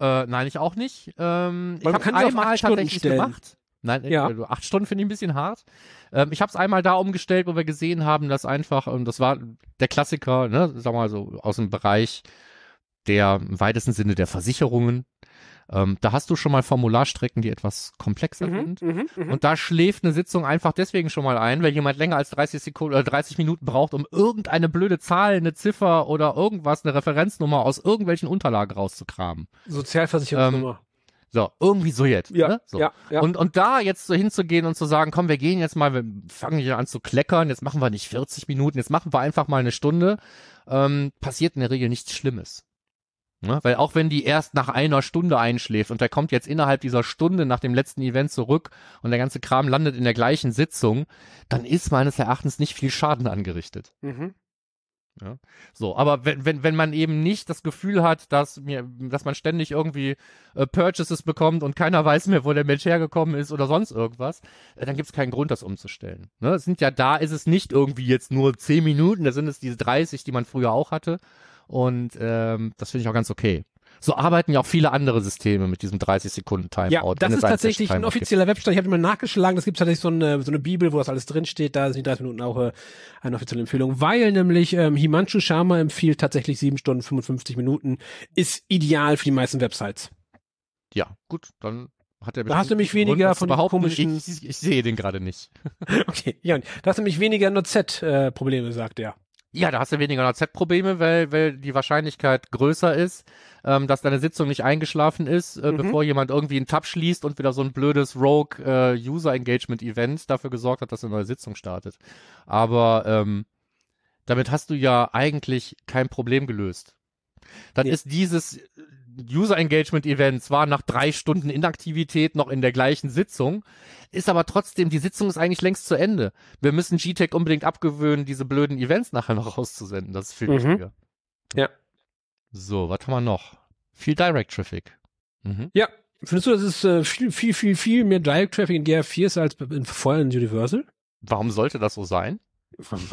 Äh, nein, ich auch nicht. Ähm, ich habe einmal
acht Stunden
tatsächlich
stellen.
gemacht. Nein,
Ja.
äh, acht Stunden finde ich ein bisschen hart. Ähm, ich habe es einmal da umgestellt, wo wir gesehen haben, dass einfach, und das war der Klassiker, ne, sag mal so aus dem Bereich der im weitesten Sinne der Versicherungen. Ähm, da hast du schon mal Formularstrecken, die etwas komplexer sind.
mhm, mhm.
Und da schläft eine Sitzung einfach deswegen schon mal ein, weil jemand länger als 30 Sekunden oder 30 Minuten braucht, um irgendeine blöde Zahl, eine Ziffer oder irgendwas, eine Referenznummer aus irgendwelchen Unterlagen rauszukramen.
Sozialversicherungsnummer.
So, irgendwie so jetzt.
ja,
ne? so.
ja, ja.
Und, und da jetzt so hinzugehen und zu sagen, komm, wir gehen jetzt mal, wir fangen hier an zu kleckern, jetzt machen wir nicht 40 Minuten, jetzt machen wir einfach mal eine Stunde, ähm, passiert in der Regel nichts Schlimmes. Ne? Weil auch wenn die erst nach einer Stunde einschläft und der kommt jetzt innerhalb dieser Stunde nach dem letzten Event zurück und der ganze Kram landet in der gleichen Sitzung, dann ist meines Erachtens nicht viel Schaden angerichtet.
mhm.
So, aber wenn, wenn, wenn man eben nicht das Gefühl hat, dass mir, dass man ständig irgendwie äh, Purchases bekommt und keiner weiß mehr, wo der Mensch hergekommen ist oder sonst irgendwas, äh, dann gibt es keinen Grund, das umzustellen. Ne? Es sind ja da, ist es nicht irgendwie jetzt nur 10 Minuten, da sind es diese 30, die man früher auch hatte. Und ähm, das finde ich auch ganz okay. So arbeiten ja auch viele andere Systeme mit diesem 30 Sekunden Timeout.
Ja,
wenn
das ist tatsächlich ein offizieller Webstand. Ich habe mal nachgeschlagen, das gibt tatsächlich so eine, so eine Bibel, wo das alles drinsteht. Da sind die 30 Minuten auch äh, eine offizielle Empfehlung, weil nämlich ähm, Himanshu Sharma empfiehlt tatsächlich 7 Stunden 55 Minuten. Ist ideal für die meisten Websites.
Ja, gut, dann hat er
Da hast du
Grund,
weniger
zu
von den komischen-
Ich, ich, ich sehe den gerade nicht.
Okay, ja, da hast du nämlich weniger NoZ-Probleme, sagt er.
Ja, da hast du weniger NZ-Probleme, weil, weil die Wahrscheinlichkeit größer ist, ähm, dass deine Sitzung nicht eingeschlafen ist, äh,
Mhm.
bevor jemand irgendwie einen Tab schließt und wieder so ein blödes Rogue äh, User Engagement Event dafür gesorgt hat, dass eine neue Sitzung startet. Aber ähm, damit hast du ja eigentlich kein Problem gelöst. Dann
Nee.
ist dieses User Engagement Event zwar nach drei Stunden Inaktivität noch in der gleichen Sitzung, ist aber trotzdem, die Sitzung ist eigentlich längst zu Ende. Wir müssen GTEC unbedingt abgewöhnen, diese blöden Events nachher noch rauszusenden. Das ist viel
Mhm.
wichtiger.
Ja.
So, was haben wir noch? Viel Direct Traffic. Mhm.
Ja. Findest du, dass es äh, viel, viel, viel, viel mehr Direct Traffic in GR4 ist als in, vorher in Universal?
Warum sollte das so sein?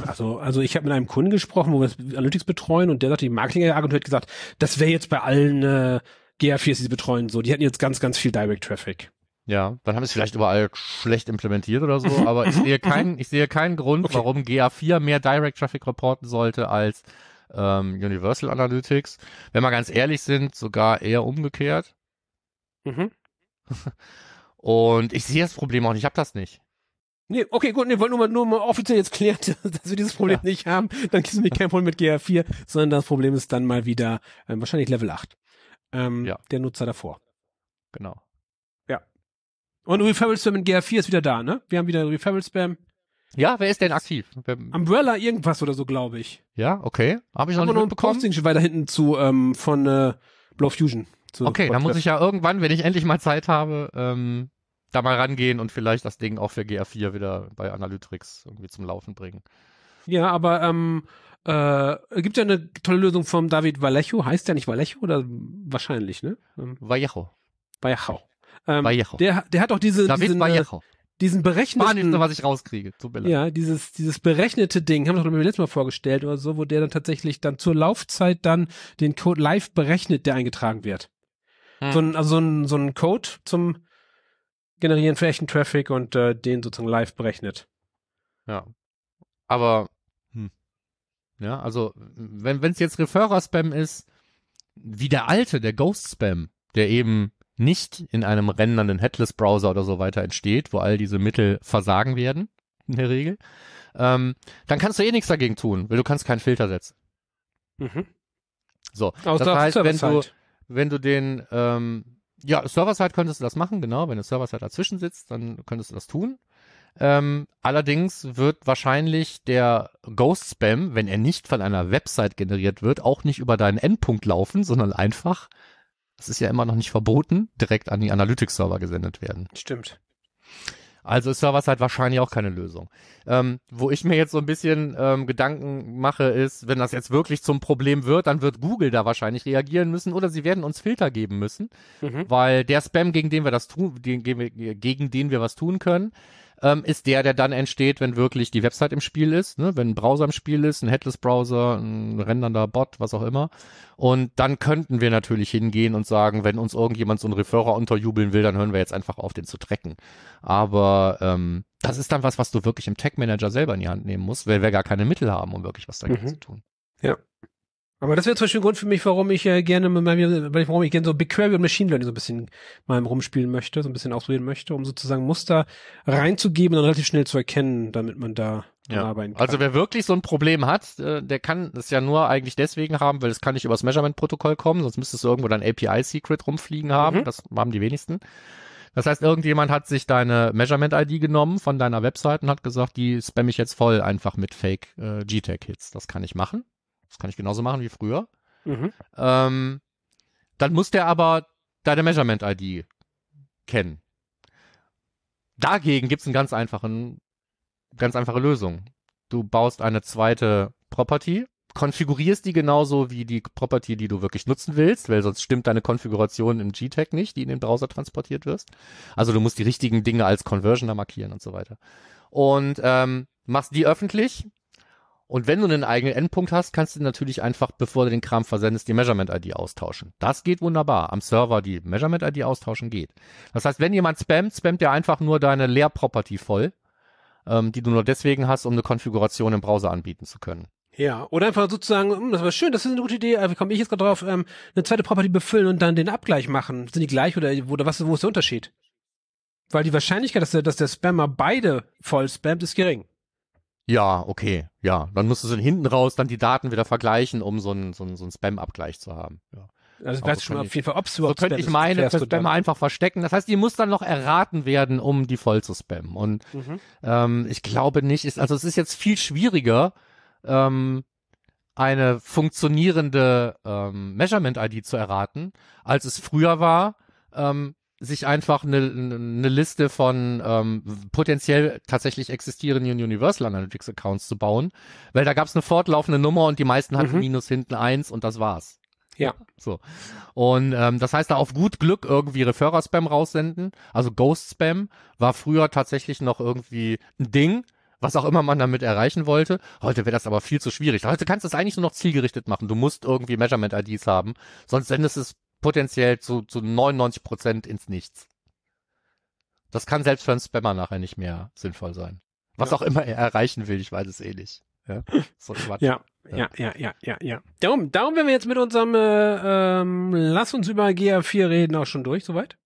Also, also ich habe mit einem Kunden gesprochen, wo wir Analytics betreuen und der sagte, die Marketingagentur hat gesagt, das wäre jetzt bei allen äh, GR4s, die sie betreuen, so. Die hätten jetzt ganz, ganz viel Direct Traffic.
Ja, dann haben wir es vielleicht überall schlecht implementiert oder so, aber ich sehe keinen, ich sehe keinen Grund,
Okay.
warum GA4 mehr Direct Traffic reporten sollte als ähm, Universal Analytics. Wenn wir ganz ehrlich sind, sogar eher umgekehrt.
Mhm.
Und ich sehe das Problem auch nicht, ich habe das nicht.
Nee, okay, gut, nee, wollte nur mal, nur mal offiziell jetzt klären, dass wir dieses Problem nicht haben. Dann es nämlich kein Problem mit GR4, sondern das Problem ist dann mal wieder ähm, wahrscheinlich Level 8. Ähm,
Ja.
Der Nutzer davor.
Genau.
Und Referral Spam in GR4 ist wieder da, ne? Wir haben wieder Referral Spam.
Ja, wer ist denn aktiv?
Umbrella irgendwas oder so, glaube ich.
ja, okay. Habe ich noch
wir
nicht
noch ein
mitbekommen.
Posting schon weiter hinten zu ähm, von äh, Blow Fusion.
Okay, dann muss ich ja irgendwann, wenn ich endlich mal Zeit habe, ähm, da mal rangehen und vielleicht das Ding auch für GA4 wieder bei Analytics irgendwie zum Laufen bringen.
Ja, aber ähm, äh, gibt ja eine tolle Lösung vom David Vallejo. Heißt der nicht Vallejo oder wahrscheinlich, ne? Ähm,
Vallejo.
Vallejo. Ähm,
Vallejo.
der, der hat auch diese,
David
diesen, äh,
Vallejo.
diesen berechneten,
nur, was ich rauskriege. Tut mir leid.
ja, dieses, dieses berechnete Ding, haben wir doch beim letzten Mal vorgestellt oder so, wo der dann tatsächlich dann zur Laufzeit dann den Code live berechnet, der eingetragen wird.
Hm.
So ein, also so ein, so ein Code zum Generieren für echten Traffic und äh, den sozusagen live berechnet.
Ja. Aber, hm. ja, also, wenn es jetzt Referrer-Spam ist, wie der alte, der Ghost-Spam, der eben nicht in einem rendernden Headless-Browser oder so weiter entsteht, wo all diese Mittel versagen werden, in der Regel, ähm, dann kannst du eh nichts dagegen tun, weil du kannst keinen Filter setzen.
Mhm.
So,
Aus
das
der
heißt, wenn du, wenn du den, ähm, ja, Server-Side könntest du das machen, genau. Wenn du Server-Side dazwischen sitzt, dann könntest du das tun. Ähm, allerdings wird wahrscheinlich der Ghost-Spam, wenn er nicht von einer Website generiert wird, auch nicht über deinen Endpunkt laufen, sondern einfach, das ist ja immer noch nicht verboten, direkt an die Analytics-Server gesendet werden.
Stimmt.
Also ist Server-Side wahrscheinlich auch keine Lösung. Ähm, wo ich mir jetzt so ein bisschen ähm, Gedanken mache, ist, wenn das jetzt wirklich zum Problem wird, dann wird Google da wahrscheinlich reagieren müssen oder sie werden uns Filter geben müssen,
Mhm.
weil der Spam, gegen den wir das tun, gegen den wir was tun können, ähm, ist der, der dann entsteht, wenn wirklich die Website im Spiel ist, ne? wenn ein Browser im Spiel ist, ein Headless-Browser, ein rendernder Bot, was auch immer. Und dann könnten wir natürlich hingehen und sagen, wenn uns irgendjemand so einen Referrer unterjubeln will, dann hören wir jetzt einfach auf, den zu tracken. Aber ähm, das ist dann was, was du wirklich im Tech-Manager selber in die Hand nehmen musst, weil wir gar keine Mittel haben, um wirklich was dagegen
Mhm.
zu tun.
Aber das wäre zum Beispiel ein Grund für mich, warum ich äh, gerne mit meinem, warum ich gerne so BigQuery und Machine Learning so ein bisschen mal rumspielen möchte, so ein bisschen ausprobieren möchte, um sozusagen Muster reinzugeben und dann relativ schnell zu erkennen, damit man da
Ja.
arbeiten kann.
Also wer wirklich so ein Problem hat, äh, der kann es ja nur eigentlich deswegen haben, weil es kann nicht übers Measurement-Protokoll kommen, sonst müsstest du irgendwo dein API-Secret rumfliegen haben.
Mhm.
Das haben die wenigsten. Das heißt, irgendjemand hat sich deine Measurement-ID genommen von deiner Website und hat gesagt, die spamme ich jetzt voll einfach mit Fake äh, GTAG-Hits. Das kann ich machen. Das kann ich genauso machen wie früher.
mhm.
Ähm, dann muss der aber deine Measurement-ID kennen. Dagegen gibt's einen ganz einfachen, ganz einfache Lösung. Du baust eine zweite Property, konfigurierst die genauso wie die Property, die du wirklich nutzen willst, weil sonst stimmt deine Konfiguration im GTAG nicht, die in den Browser transportiert wirst. Also du musst die richtigen Dinge als Conversioner markieren und so weiter. Und ähm, machst die öffentlich, und wenn du einen eigenen Endpunkt hast, kannst du natürlich einfach, bevor du den Kram versendest, die Measurement-ID austauschen. Das geht wunderbar. Am Server die Measurement-ID austauschen geht. Das heißt, wenn jemand spammt, spammt er einfach nur deine Leer-Property voll, ähm, die du nur deswegen hast, um eine Konfiguration im Browser anbieten zu können.
Ja, oder einfach sozusagen, hm, das war schön, das ist eine gute Idee, äh, wie komme ich jetzt gerade drauf, ähm, eine zweite Property befüllen und dann den Abgleich machen. Sind die gleich oder, oder was, wo ist der Unterschied? Weil die Wahrscheinlichkeit, dass der, dass der Spammer beide voll spammt, ist gering.
Ja, okay, ja. Dann musst du so hinten raus dann die Daten wieder vergleichen, um so einen so einen, so einen Spam-Abgleich zu haben. Ja.
Also weißt
so
schon mal auf jeden Fall, ob es
So
überhaupt
könnte
Spam
ich meine
klärst
für
du
Spam
dann.
einfach verstecken. Das heißt, die muss dann noch erraten werden, um die voll zu spammen. Und
Mhm.
ähm, ich glaube nicht, ist, also es ist jetzt viel schwieriger, ähm, eine funktionierende ähm, Measurement-ID zu erraten, als es früher war, ähm, sich einfach eine, eine Liste von ähm, potenziell tatsächlich existierenden Universal Analytics Accounts zu bauen, weil da gab es eine fortlaufende Nummer und die meisten hatten
Mhm.
minus hinten eins und das war's.
Ja.
So. Und ähm, das heißt, da auf gut Glück irgendwie Referrer-Spam raussenden, also Ghost-Spam, war früher tatsächlich noch irgendwie ein Ding, was auch immer man damit erreichen wollte. Heute wäre das aber viel zu schwierig. Heute kannst du es eigentlich nur noch zielgerichtet machen. Du musst irgendwie Measurement-IDs haben, sonst sendest es potenziell zu, zu 99 Prozent ins Nichts. Das kann selbst für einen Spammer nachher nicht mehr sinnvoll sein. Was
Ja.
auch immer er erreichen will, ich weiß es eh nicht. Ja, so Quatsch.
Ja, ja, ja, ja, ja, ja. Darum, darum werden wir jetzt mit unserem äh, ähm, Lass uns über GA4 reden auch schon durch, soweit.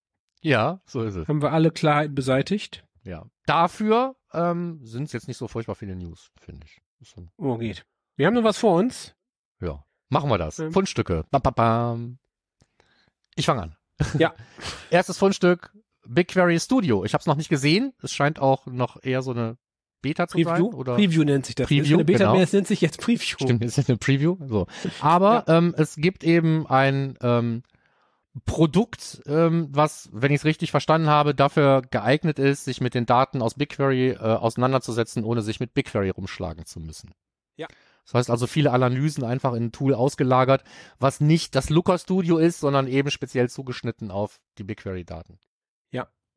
ja, so ist es.
Haben wir alle Klarheiten beseitigt.
Ja. Dafür ähm, sind es jetzt nicht so furchtbar viele News, finde ich.
Oh, geht. Wir haben noch was vor uns.
Ja. Machen wir das.
Ähm.
Fundstücke. Bam, bam, bam. Ich fange an.
Ja.
Erstes Fundstück, BigQuery Studio. Ich habe es noch nicht gesehen. Es scheint auch noch eher so eine Beta zu
Preview.
sein. Oder
Preview nennt sich das.
Preview,
ist keine Beta
genau.
es nennt sich jetzt Preview.
Stimmt, ist ja eine Preview. So. Aber ähm, es gibt eben ein ähm, Produkt, ähm, was, wenn ich es richtig verstanden habe, dafür geeignet ist, sich mit den Daten aus BigQuery äh, auseinanderzusetzen, ohne sich mit BigQuery rumschlagen zu müssen.
Ja.
Das heißt also viele Analysen einfach in ein Tool ausgelagert, was nicht das Looker Studio ist, sondern eben speziell zugeschnitten auf die BigQuery-Daten.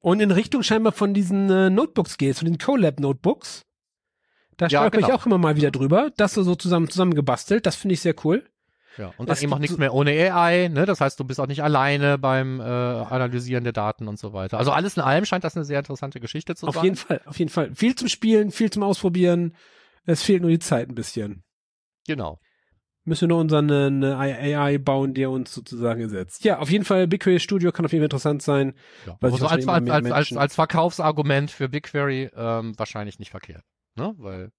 Und in Richtung scheinbar von diesen äh, Notebooks geht, von den Colab Notebooks. Da
Ja,
stolper ich
genau.
auch immer mal wieder drüber. Das so, so zusammen zusammengebastelt. Das finde ich sehr cool.
Ja. Und dann
Es
eben auch nichts mehr ohne AI, ne? Das heißt, du bist auch nicht alleine beim äh, Analysieren der Daten und so weiter. Also alles in allem scheint das eine sehr interessante Geschichte zu
Auf
sein.
jeden Fall, auf jeden Fall. Viel zum Spielen, viel zum Ausprobieren. Es fehlt nur die Zeit ein bisschen.
Genau.
Müssen wir nur unseren äh, eine AI bauen, der uns sozusagen ersetzt. Ja, auf jeden Fall, BigQuery Studio kann auf jeden Fall interessant sein.
Ja.
Weil
Also als, als, als, als, als Verkaufsargument für BigQuery ähm, wahrscheinlich nicht verkehrt. Ne? Weil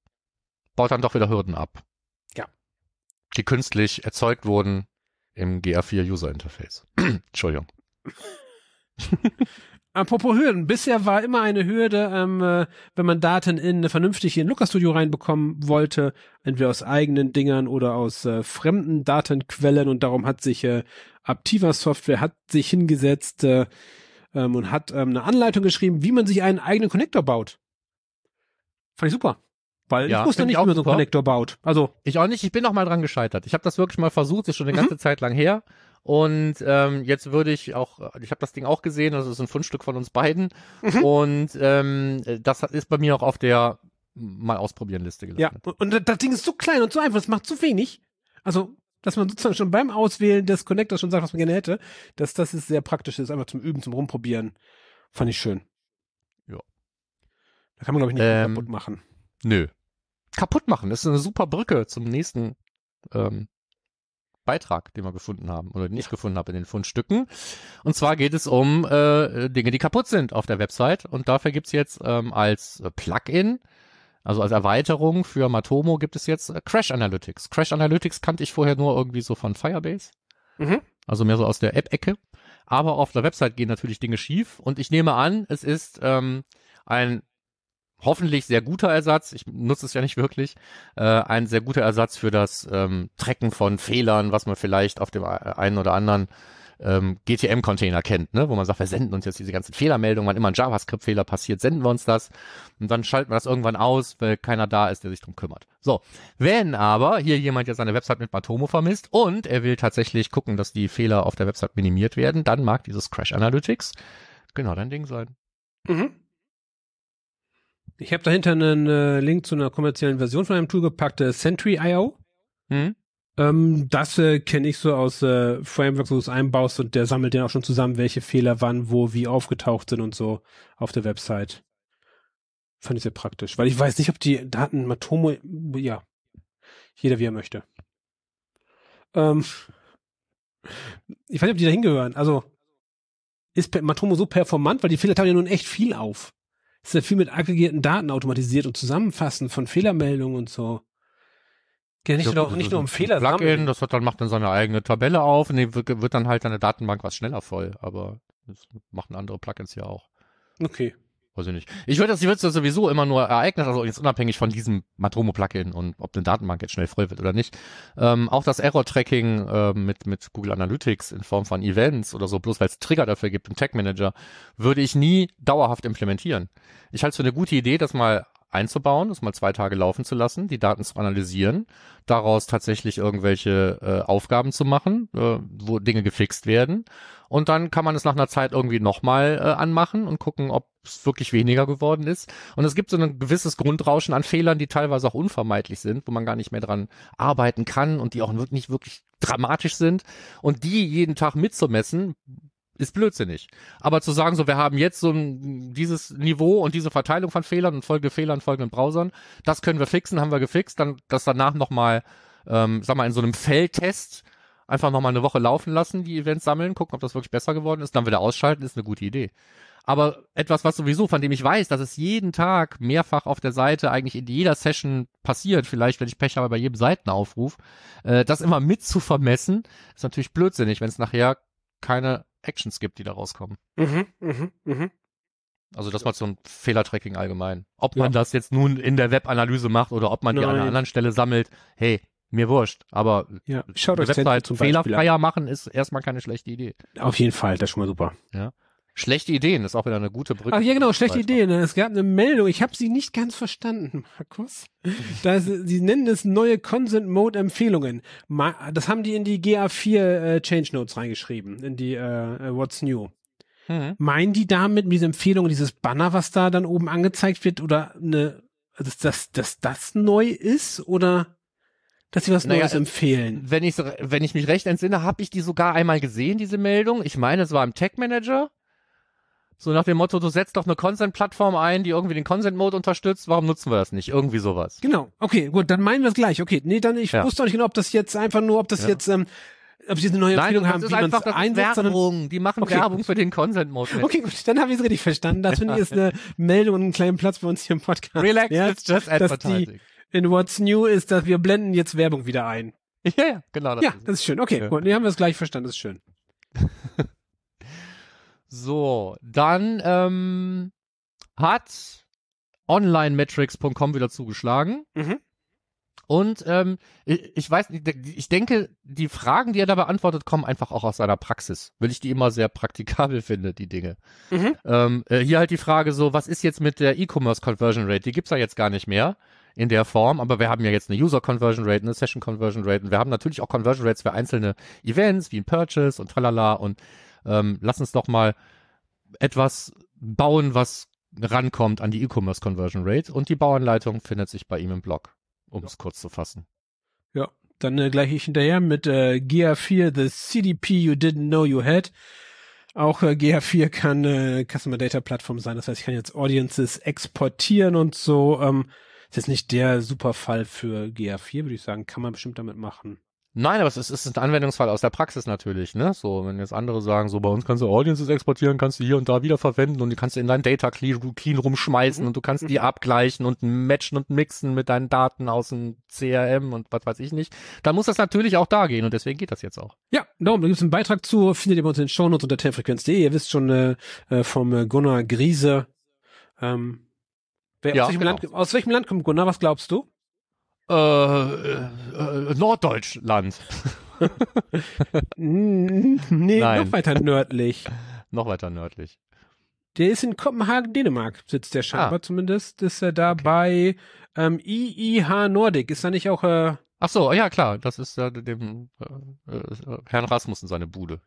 baut dann doch wieder Hürden ab.
Ja.
Die künstlich erzeugt wurden im GA4 User Interface. Entschuldigung.
Apropos Hürden. Bisher war immer eine Hürde, ähm, äh, wenn man Daten in eine vernünftige in Looker Studio reinbekommen wollte, entweder aus eigenen Dingern oder aus äh, fremden Datenquellen und darum hat sich äh, Aptiva Software hat sich hingesetzt äh, ähm, und hat ähm, eine Anleitung geschrieben, wie man sich einen eigenen Connector baut. Fand ich super. Weil
Ja,
ich wusste nicht, wie man so einen. Connector baut. Also,
Ich auch nicht, ich bin noch mal dran gescheitert. Ich habe das wirklich mal versucht, ist schon eine
Mhm.
ganze Zeit lang her. Und ähm, jetzt würde ich auch, ich habe das Ding auch gesehen, das ist ein Fundstück von uns beiden.
Mhm.
Und ähm, das ist bei mir auch auf der mal ausprobieren Liste
ja.
gelandet.
Und, und das Ding ist so klein und so einfach, es macht so wenig. Also, dass man sozusagen schon beim Auswählen des Connectors schon sagt, was man gerne hätte, dass das ist sehr praktisch ist, einfach zum Üben, zum Rumprobieren. Fand ich schön.
Ja.
Da kann man, glaube ich, nicht
Ähm,
kaputt machen.
Nö. Kaputt machen, das ist eine super Brücke zum nächsten ähm, Beitrag, den wir gefunden haben oder den ich gefunden habe in den Fundstücken. Und zwar geht es um äh, Dinge, die kaputt sind auf der Website. Und dafür gibt's jetzt ähm, als äh, Plugin, also als Erweiterung für Matomo gibt es jetzt äh, Crash Analytics. Crash Analytics kannte ich vorher nur irgendwie so von Firebase.
Mhm.
Also mehr so aus der App-Ecke. Aber auf der Website gehen natürlich Dinge schief. Und ich nehme an, es ist ähm, ein hoffentlich sehr guter Ersatz, ich nutze es ja nicht wirklich, äh, ein sehr guter Ersatz für das ähm, Tracken von Fehlern, was man vielleicht auf dem einen oder anderen ähm, GTM-Container kennt, ne? wo man sagt, wir senden uns jetzt diese ganzen Fehlermeldungen, wann immer ein JavaScript-Fehler passiert, senden wir uns das und dann schalten wir das irgendwann aus, weil keiner da ist, der sich drum kümmert. So, wenn aber hier jemand jetzt seine Website mit Matomo vermisst und er will tatsächlich gucken, dass die Fehler auf der Website minimiert werden, dann mag dieses Crash Analytics genau dein Ding sein.
Mhm. Ich habe dahinter einen äh, Link zu einer kommerziellen Version von einem Tool gepackt, äh, Sentry.io.
Hm?
Ähm, das äh, kenne ich so aus äh, Frameworks, wo du es einbaust und der sammelt dann auch schon zusammen, welche Fehler wann, wo, wie aufgetaucht sind und so auf der Website. Fand ich sehr praktisch, weil ich weiß nicht, ob die Daten Matomo, ja, jeder wie er möchte. Ähm, ich weiß nicht, ob die da hingehören. Also ist Matomo so performant, weil die Fehler tauchen ja nun echt viel auf. Ist ja viel mit aggregierten Daten automatisiert und Zusammenfassen von Fehlermeldungen und so. Geht nicht,
Ja,
nur, nicht nur um Fehler
Plugin,
sammeln.
das hat dann macht dann seine eigene Tabelle auf und die wird, wird dann halt deine Datenbank was schneller voll. Aber das machen andere Plugins ja auch.
Okay.
Weiß ich nicht. Ich würde das, ich würde das sowieso immer nur ereignet, also jetzt unabhängig von diesem Matromo-Plugin und ob eine Datenbank jetzt schnell voll wird oder nicht. Ähm, auch das Error-Tracking ähm, mit, mit Google Analytics in Form von Events oder so, bloß weil es Trigger dafür gibt im Tag Manager, würde ich nie dauerhaft implementieren. Ich halte es für eine gute Idee, das mal einzubauen, das mal zwei Tage laufen zu lassen, die Daten zu analysieren, daraus tatsächlich irgendwelche äh, Aufgaben zu machen, äh, wo Dinge gefixt werden. Und dann kann man es nach einer Zeit irgendwie nochmal äh, anmachen und gucken, ob es wirklich weniger geworden ist. Und es gibt so ein gewisses Grundrauschen an Fehlern, die teilweise auch unvermeidlich sind, wo man gar nicht mehr dran arbeiten kann und die auch nicht wirklich dramatisch sind. Und die jeden Tag mitzumessen, ist blödsinnig. Aber zu sagen, so, wir haben jetzt so ein, dieses Niveau und diese Verteilung von Fehlern und folgende Fehlern, folgenden Browsern, das können wir fixen, haben wir gefixt, dann das danach nochmal, ähm, sag mal, in so einem Feldtest einfach nochmal eine Woche laufen lassen, die Events sammeln, gucken, ob das wirklich besser geworden ist, dann wieder ausschalten, ist eine gute Idee. Aber etwas, was sowieso, von dem ich weiß, dass es jeden Tag mehrfach auf der Seite eigentlich in jeder Session passiert, vielleicht, wenn ich Pech habe bei jedem Seitenaufruf, äh, das immer mit zu vermessen, ist natürlich blödsinnig, wenn es nachher keine Actions gibt, die da rauskommen.
Mhm, mhm, mhm.
Also das mal so ein Fehlertracking allgemein. Ob man
Ja.
das jetzt nun in der Webanalyse macht oder ob man die an einer
Nein.
anderen Stelle sammelt, hey, mir wurscht. Aber
Ja, schaut
eine Website
zum Beispiel an.
fehlerfreier machen ist erstmal keine schlechte Idee.
Auf jeden Fall, das ist schon mal super.
Schlechte Ideen ist auch wieder eine gute Brücke.
Ach ja, genau, schlechte
Weiter.
Idee. Ne? Es gab eine Meldung, ich habe sie nicht ganz verstanden, Markus. Da ist, sie nennen es neue Consent Mode Empfehlungen. Das haben die in die GA4 äh, Change Notes reingeschrieben, in die äh, What's New.
Mhm.
Meinen die damit mit dieser Empfehlung dieses Banner, was da dann oben angezeigt wird, oder eine, dass das, dass das neu ist oder dass sie was
Naja,
Neues
äh,
empfehlen?
Wenn ich, wenn ich mich recht entsinne, habe ich die sogar einmal gesehen, diese Meldung. Ich meine, es war im Tech Manager. So nach dem Motto, du setzt doch eine Consent-Plattform ein, die irgendwie den Consent-Mode unterstützt. Warum nutzen wir das nicht? Irgendwie sowas.
Genau, okay, gut, dann meinen wir es gleich. Okay, nee, dann ich
Ja.
wusste auch nicht genau, ob das jetzt einfach nur, ob das
Ja.
jetzt, ähm, ob sie eine neue
Nein,
Empfehlung
das
haben,
ist
wie man
einfach
es einsetzt,
Werbung. Die machen
Okay.
Werbung für den Consent-Mode.
Okay, gut, dann habe ich es richtig verstanden. Das finde ich ist eine Meldung und einen kleinen Platz für uns hier im Podcast.
Relax,
Ja,
it's just advertising.
in What's New ist, dass wir blenden jetzt Werbung wieder ein.
Ja, ja, genau. Das
Ja,
ist
das ist schön. Okay,
Ja.
gut, nee, haben wir es gleich verstanden, das ist schön.
So, dann ähm, hat onlinemetrics.com wieder zugeschlagen.
Mhm.
Und ähm, ich, weiß ich denke, die Fragen, die er da beantwortet, kommen einfach auch aus seiner Praxis, weil ich die immer sehr praktikabel finde, die Dinge.
Mhm.
Ähm, äh, hier halt die Frage so, was ist jetzt mit der E-Commerce Conversion Rate? Die gibt's ja jetzt gar nicht mehr in der Form, aber wir haben ja jetzt eine User Conversion Rate, eine Session Conversion Rate und wir haben natürlich auch Conversion Rates für einzelne Events, wie ein Purchase und tralala und ähm, lass uns doch mal etwas bauen, was rankommt an die E-Commerce Conversion Rate und die Bauanleitung findet sich bei ihm im Blog, um es kurz zu fassen.
Ja, dann äh, gleich ich hinterher mit äh, GA4, the CDP you didn't know you had. Auch äh, GA4 kann äh, Customer Data Plattform sein, das heißt, ich kann jetzt Audiences exportieren und so. Ähm, ist jetzt nicht der Superfall für GA4, würde ich sagen, kann man bestimmt damit machen.
Nein, aber es ist, es ist ein Anwendungsfall aus der Praxis natürlich, ne? So, wenn jetzt andere sagen, so bei uns kannst du Audiences exportieren, kannst du hier und da wieder verwenden und die kannst du in dein Data Clean, clean rumschmeißen
Mhm.
und du kannst die abgleichen und matchen und mixen mit deinen Daten aus dem CRM und was weiß ich nicht. Dann muss das natürlich auch da gehen und deswegen geht das jetzt auch.
Ja, darum, da gibt es einen Beitrag zu, findet ihr bei uns in den Shownotes unter telfrequenz.de. Ihr wisst schon äh, äh, vom äh, Gunnar Griese. Ähm, wer,
Ja,
aus, welchem
genau.
Land, aus welchem Land kommt Gunnar? Was glaubst du?
Äh, äh, Norddeutschland.
Mm, nee,
Nein.
noch weiter nördlich.
Noch weiter nördlich.
Der ist in Kopenhagen, Dänemark, sitzt der scheinbar
Ah.
zumindest. Ist er da bei ähm, IIH Nordic. Ist da nicht auch, äh,
Ach so, ja klar, das ist ja dem äh, äh, Herrn Rasmussen seine Bude.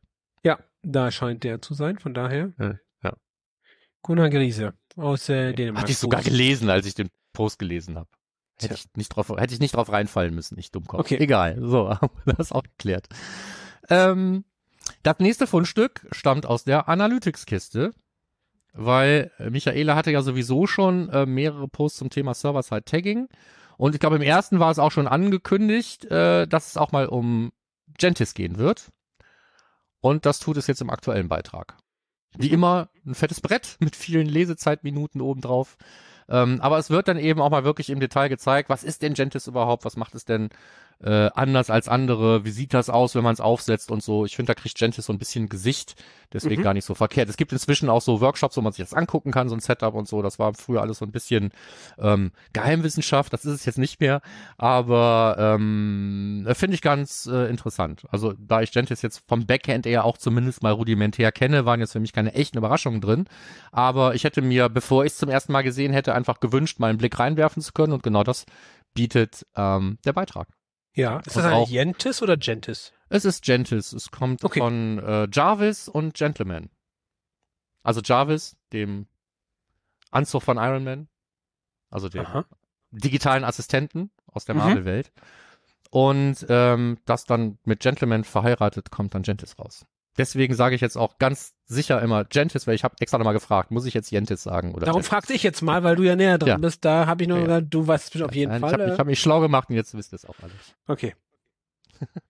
ja, da scheint der zu sein, von daher.
Äh, ja.
Gunnar Griese aus äh, Dänemark.
Hatte ich sogar gelesen, als ich den Post gelesen habe. Hätte ich nicht drauf, hätte ich nicht drauf reinfallen müssen, ich Dummkopf.
Okay.
Egal. So, haben wir das auch geklärt. Ähm, das nächste Fundstück stammt aus der Analytics-Kiste, weil äh, Michaela hatte ja sowieso schon äh, mehrere Posts zum Thema Server-Side-Tagging. Und ich glaube, im ersten war es auch schon angekündigt, äh, dass es auch mal um Gentis gehen wird. Und das tut es jetzt im aktuellen Beitrag. wie immer ein fettes Brett mit vielen Lesezeitminuten obendrauf. Ähm, aber es wird dann eben auch mal wirklich im Detail gezeigt, was ist denn Gentis überhaupt, was macht es denn äh, anders als andere, wie sieht das aus, wenn man es aufsetzt und so. Ich finde, da kriegt Gentis so ein bisschen Gesicht, deswegen
Mhm.
gar nicht so verkehrt. Es gibt inzwischen auch so Workshops, wo man sich das angucken kann, so ein Setup und so. Das war früher alles so ein bisschen ähm, Geheimwissenschaft, das ist es jetzt nicht mehr, aber ähm, finde ich ganz äh, interessant. Also da ich Gentis jetzt vom Backend eher auch zumindest mal rudimentär kenne, waren jetzt für mich keine echten Überraschungen drin. Aber ich hätte mir, bevor ich es zum ersten Mal gesehen hätte, einfach gewünscht, mal einen Blick reinwerfen zu können und genau das bietet ähm, der Beitrag.
Ja. Ist
Und
das ein Gentis oder Gentis?
Es ist Gentis, es kommt
Okay.
von äh, Jarvis und Gentleman. Also Jarvis, dem Anzug von Iron Man, also dem
Aha.
digitalen Assistenten aus der
Mhm.
Marvel-Welt. Und ähm, das dann mit Gentleman verheiratet, kommt dann Gentis raus. Deswegen sage ich jetzt auch ganz sicher immer Gentis, weil ich habe extra nochmal gefragt, muss ich jetzt Gentis sagen oder
Darum
Gentis?
fragte ich jetzt mal, weil du ja näher dran
Ja.
bist. Da habe ich nur
Ja,
gesagt, du weißt es auf jeden
Nein,
Fall.
Ich habe
äh,
hab mich schlau gemacht und jetzt wisst ihr es auch alle.
okay.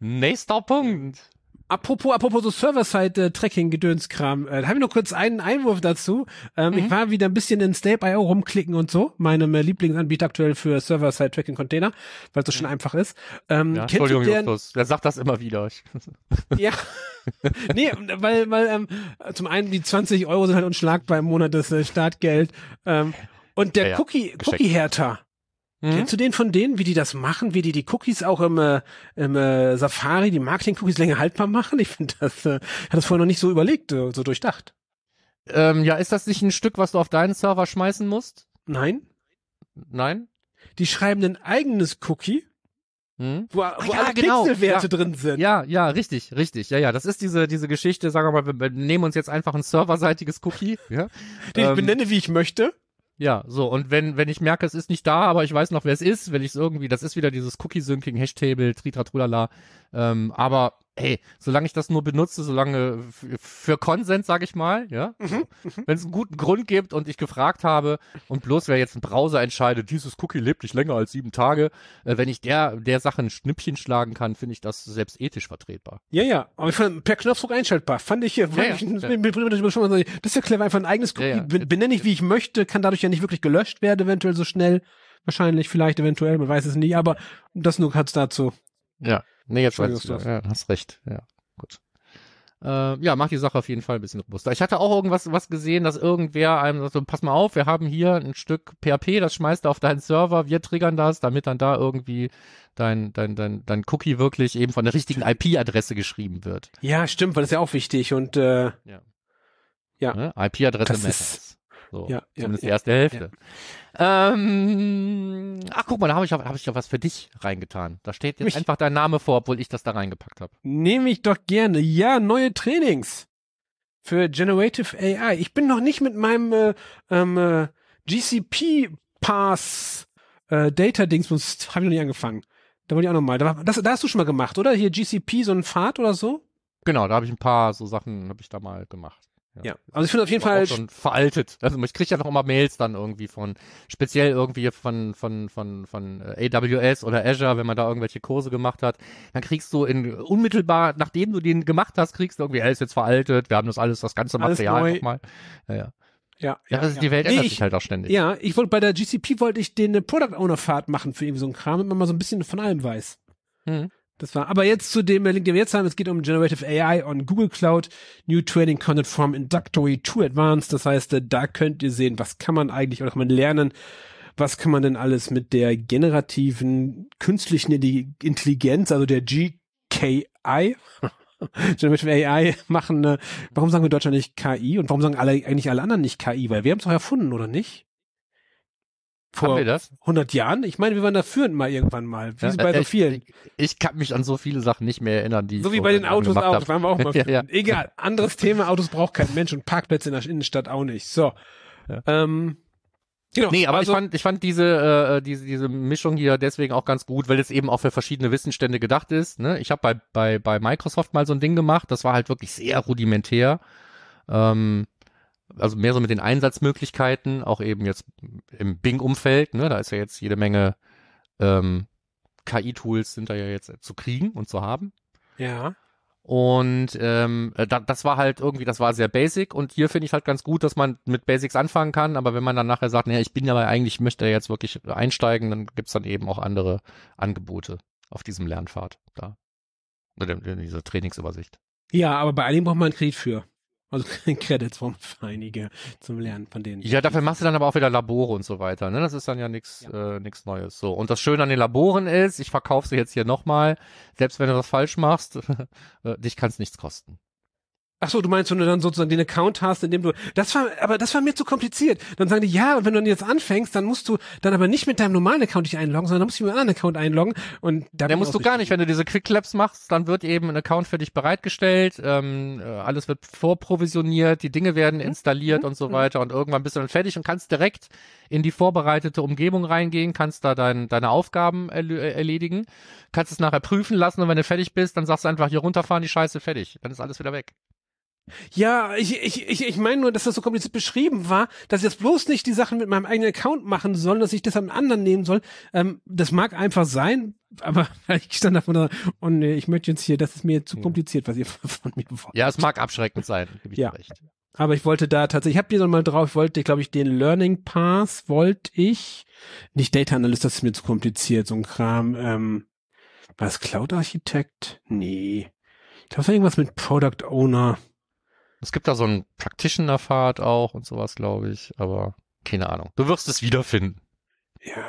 Nächster Punkt.
Apropos, apropos so Server-Side-Tracking-Gedönskram, äh, da habe ich noch kurz einen Einwurf dazu. Ähm,
Mhm.
Ich war wieder ein bisschen in Snape.io rumklicken und so, meinem äh, Lieblingsanbieter aktuell für Server-Side-Tracking-Container, weil es so schön einfach ist. Ähm,
Ja, Entschuldigung,
deren-
Justus, der sagt das immer wieder.
Ja. nee, weil, weil ähm, zum einen die 20 Euro sind halt unschlagbar im Monat das äh, Startgeld. Ähm, und der
Ja, ja,
Cookie. Cookie-Härter.
Mhm.
Kennst du den von denen, wie die das machen, wie die die Cookies auch im, äh, im äh, Safari, die Marketing-Cookies länger haltbar machen? Ich finde das, äh, hat das vorher noch nicht so überlegt, äh, so durchdacht.
Ähm, ja, ist das nicht ein Stück, was du auf deinen Server schmeißen musst?
Nein,
Nein?
die schreiben ein eigenes Cookie,
Hm?
wo, wo
ja,
alle
genau,
Pixelwerte
ja.
drin sind.
Ja, ja, richtig, richtig. Ja, ja, das ist diese, diese Geschichte, sagen wir mal, wir, wir nehmen uns jetzt einfach ein serverseitiges Cookie. Ja,
den ich
ähm,
benenne, wie ich möchte.
Ja so. Und wenn, wenn ich merke, es ist nicht da, aber ich weiß noch, wer es ist, wenn ich es irgendwie, das ist wieder dieses Cookie-Syncing, Hashtable, Tritratrulala. Ähm, aber hey, solange ich das nur benutze, solange für Konsens, sag ich mal, ja,
Mhm,
wenn es einen guten Grund gibt und ich gefragt habe und bloß wer jetzt ein Browser entscheidet, dieses Cookie lebt nicht länger als sieben Tage, äh, wenn ich der der Sache ein Schnippchen schlagen kann, finde ich das selbst ethisch vertretbar.
Ja, ja, aber ich fand, per Knopfdruck einschaltbar. Fand ich, fand
ja,
ich
ja.
mit- mit- mit- mit- schon mal so, das ist ja clever, einfach ein eigenes Cookie,
Ja, ja.
ben- benenne ich, wie ich möchte, kann dadurch ja nicht wirklich gelöscht werden, eventuell so schnell. Wahrscheinlich, vielleicht, eventuell, man weiß es nie, aber das nur hat's dazu.
Ja, nee, jetzt weiß
Entschuldigung,
ich wieder. Ja, hast recht. Ja, gut. Äh, ja, macht die Sache auf jeden Fall ein bisschen robuster. Ich hatte auch irgendwas was gesehen, dass irgendwer einem sagt, so, pass mal auf, wir haben hier ein Stück PHP, das schmeißt du auf deinen Server, wir triggern das, damit dann da irgendwie dein, dein, dein, dein Cookie wirklich eben von der richtigen IP-Adresse geschrieben wird.
Ja, stimmt, weil das ist ja auch wichtig und äh,
Ja.
Ja.
Ne? IP-Adresse matters. So,
Ja, ja,
zumindest die
ja,
erste Hälfte. Ähm, ach, guck mal, da habe ich, hab ich ja was für dich reingetan. Da steht jetzt
Mich-
einfach dein Name vor, obwohl ich das da reingepackt habe.
nehme ich doch gerne. Ja, neue Trainings für Generative AI. Ich bin noch nicht mit meinem äh, ähm, äh, GCP Pass äh, Data Dingsbums habe ich noch nicht angefangen. Da wollte ich auch noch mal. Da, das, da hast du schon mal gemacht, oder? Hier GCP so ein Pfad oder so?
Genau, da habe ich ein paar so Sachen, habe ich da mal gemacht.
Ja. Also ich finde auf jeden Fall
schon veraltet. Also ich kriege ja noch immer Mails dann irgendwie von, speziell irgendwie von, von, von, von äh, AWS oder Azure, wenn man da irgendwelche Kurse gemacht hat, dann kriegst du in unmittelbar, nachdem du den gemacht hast, kriegst du irgendwie, er ist jetzt veraltet, wir haben das alles, das ganze
Alles
Material nochmal. Ja, ja.
ja,
Ja, also die Welt
Nee,
ändert
ich-
sich halt auch ständig.
Ja, ich wollte bei der GCP wollte ich den Product Owner Pfad machen für irgendwie so einen Kram, damit man mal so ein bisschen von allem weiß.
Mhm.
Das war, aber jetzt zu dem äh, Link, den wir jetzt haben, es geht um Generative AI on Google Cloud, New Training Content from Introductory to Advanced. Das heißt, äh, da könnt ihr sehen, was kann man eigentlich oder kann man lernen, was kann man denn alles mit der generativen künstlichen Intelli- Intelligenz, also der GKI, Generative AI machen. Äh, warum sagen wir in Deutschland nicht KI und warum sagen alle eigentlich alle anderen nicht KI? Weil wir haben es doch erfunden, oder nicht?
Haben wir das?
100 Jahren? Ich meine, wir waren da führend mal irgendwann mal. Wie
Ja,
bei so
ich-
vielen.
Ich, ich kann mich an so viele Sachen nicht mehr erinnern, die
So wie bei den Autos auch.
hab.
Waren wir auch mal.
Ja, ja.
Egal. Anderes Thema. Autos braucht kein Mensch und Parkplätze in der Innenstadt auch nicht. So. Ähm, genau.
Nee, aber
also,
ich fand, ich fand diese, äh, diese, diese Mischung hier deswegen auch ganz gut, weil es eben auch für verschiedene Wissensstände gedacht ist. Ne? Ich habe bei, bei, bei Microsoft mal so ein Ding gemacht, das war halt wirklich sehr rudimentär. Ähm, also mehr so mit den Einsatzmöglichkeiten, auch eben jetzt im Bing-Umfeld, ne? da ist ja jetzt jede Menge ähm, KI-Tools sind da ja jetzt zu kriegen und zu haben.
Ja.
Und ähm, äh, da, das war halt irgendwie, das war sehr basic und hier finde ich halt ganz gut, dass man mit Basics anfangen kann, aber wenn man dann nachher sagt, naja, ich bin ja aber eigentlich, möchte ja jetzt wirklich einsteigen, dann gibt's dann eben auch andere Angebote auf diesem Lernpfad da. Oder in dieser Trainingsübersicht.
Ja, aber bei einigen braucht man einen Kredit für. Also Credits vom einige zum Lernen von denen.
Ja, dafür machst du dann aber auch wieder Labore und so weiter. Ne? Das ist dann ja nichts ja. äh, nix Neues. So und das Schöne an den Laboren ist, ich verkaufe sie jetzt hier nochmal, selbst wenn du das falsch machst, äh, dich kann es nichts kosten.
Ach so, du meinst, wenn du dann sozusagen den Account hast, in dem du, das war, aber das war mir zu kompliziert. Dann sagen die, ja, und wenn du dann jetzt anfängst, dann musst du dann aber nicht mit deinem normalen Account dich einloggen, sondern dann musst du mit einem anderen Account einloggen und
da musst du gar nicht, wenn du diese Quick Labs machst, dann wird eben ein Account für dich bereitgestellt, ähm, äh, alles wird vorprovisionieren, die Dinge werden mhm. installiert mhm. und so mhm. weiter und irgendwann bist du dann fertig und kannst direkt in die vorbereitete Umgebung reingehen, kannst da dein, deine Aufgaben erledigen, kannst es nachher prüfen lassen und wenn du fertig bist, dann sagst du einfach hier runterfahren, die Scheiße, fertig. Dann ist alles wieder weg.
Ja, ich, ich, ich, ich meine nur, dass das so kompliziert beschrieben war, dass ich jetzt bloß nicht die Sachen mit meinem eigenen Account machen soll, dass ich das am anderen nehmen soll. Ähm, das mag einfach sein, aber ich stand davon da, oh nee, ich möchte jetzt hier, das ist mir zu kompliziert, was ihr von mir wollt.
Ja, es mag abschreckend sein, gebe ich
ja.
recht.
Aber ich wollte da tatsächlich, ich habe die mal drauf, ich wollte, glaube ich, den Learning Pass wollte ich, nicht Data Analyst, das ist mir zu kompliziert, so ein Kram, ähm, was Cloud Architect? Nee. Ich glaube, irgendwas mit Product Owner.
Es gibt da so einen Practitioner-Pfad auch und sowas, glaube ich, aber keine Ahnung. Du wirst es wiederfinden.
Ja.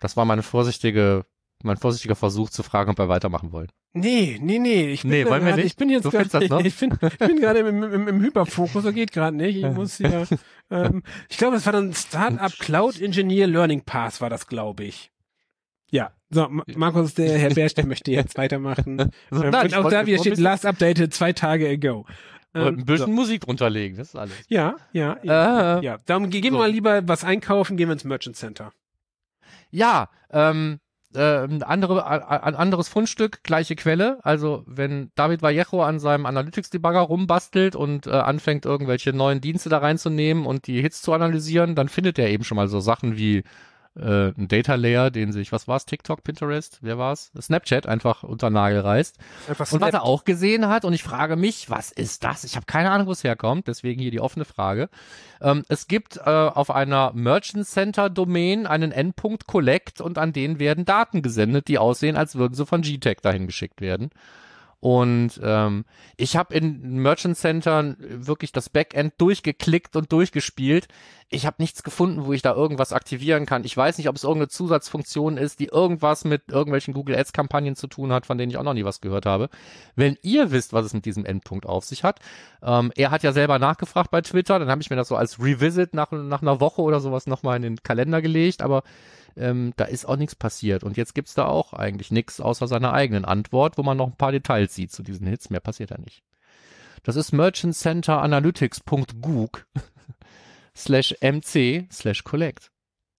Das war meine vorsichtige, mein vorsichtiger Versuch zu fragen, ob wir weitermachen wollen.
Nee, nee, nee.
Ich bin nee, wollen wir nicht?
Ich bin jetzt
gerade,
ich bin, ich bin gerade im, im, im Hyperfokus, so geht gerade nicht. Ich muss hier, ähm, ich glaube, es war dann Startup Cloud Engineer Learning Pass war das, glaube ich. So, Markus, der Herr der möchte jetzt weitermachen. so, ähm, und auch da wieder steht Last Updated zwei Tage ago.
Ähm, ein bisschen so. Musik drunter legen, das ist alles.
Ja, ja, ja. Äh, ja. Darum gehen wir mal lieber was einkaufen, gehen wir ins Merchant Center.
Ja, ähm, äh, andere, ein anderes Fundstück, gleiche Quelle. Also wenn David Vallejo an seinem Analytics-Debugger rumbastelt und äh, anfängt, irgendwelche neuen Dienste da reinzunehmen und die Hits zu analysieren, dann findet er eben schon mal so Sachen wie äh, ein Data Layer, den sich, was war's, TikTok, Pinterest, wer war's? Snapchat einfach unter Nagel reißt. Einfach und was er auch gesehen hat, und ich frage mich, was ist das? Ich habe keine Ahnung, wo es herkommt, deswegen hier die offene Frage. Ähm, es gibt äh, auf einer Merchant Center Domain einen Endpunkt Collect und an den werden Daten gesendet, die aussehen, als würden sie von GTEC dahin geschickt werden. Und ähm, ich habe in Merchant Centern wirklich das Backend durchgeklickt und durchgespielt. Ich habe nichts gefunden, wo ich da irgendwas aktivieren kann. Ich weiß nicht, ob es irgendeine Zusatzfunktion ist, die irgendwas mit irgendwelchen Google Ads Kampagnen zu tun hat, von denen ich auch noch nie was gehört habe. Wenn ihr wisst, was es mit diesem Endpunkt auf sich hat, ähm, er hat ja selber nachgefragt bei Twitter, dann habe ich mir das so als Revisit nach, nach einer Woche oder sowas nochmal in den Kalender gelegt, aber ähm, da ist auch nichts passiert. Und jetzt gibt's da auch eigentlich nichts außer seiner eigenen Antwort, wo man noch ein paar Details sieht zu diesen Hits. Mehr passiert da nicht. Das ist Merchant Center Analytics.goog slash mc slash collect.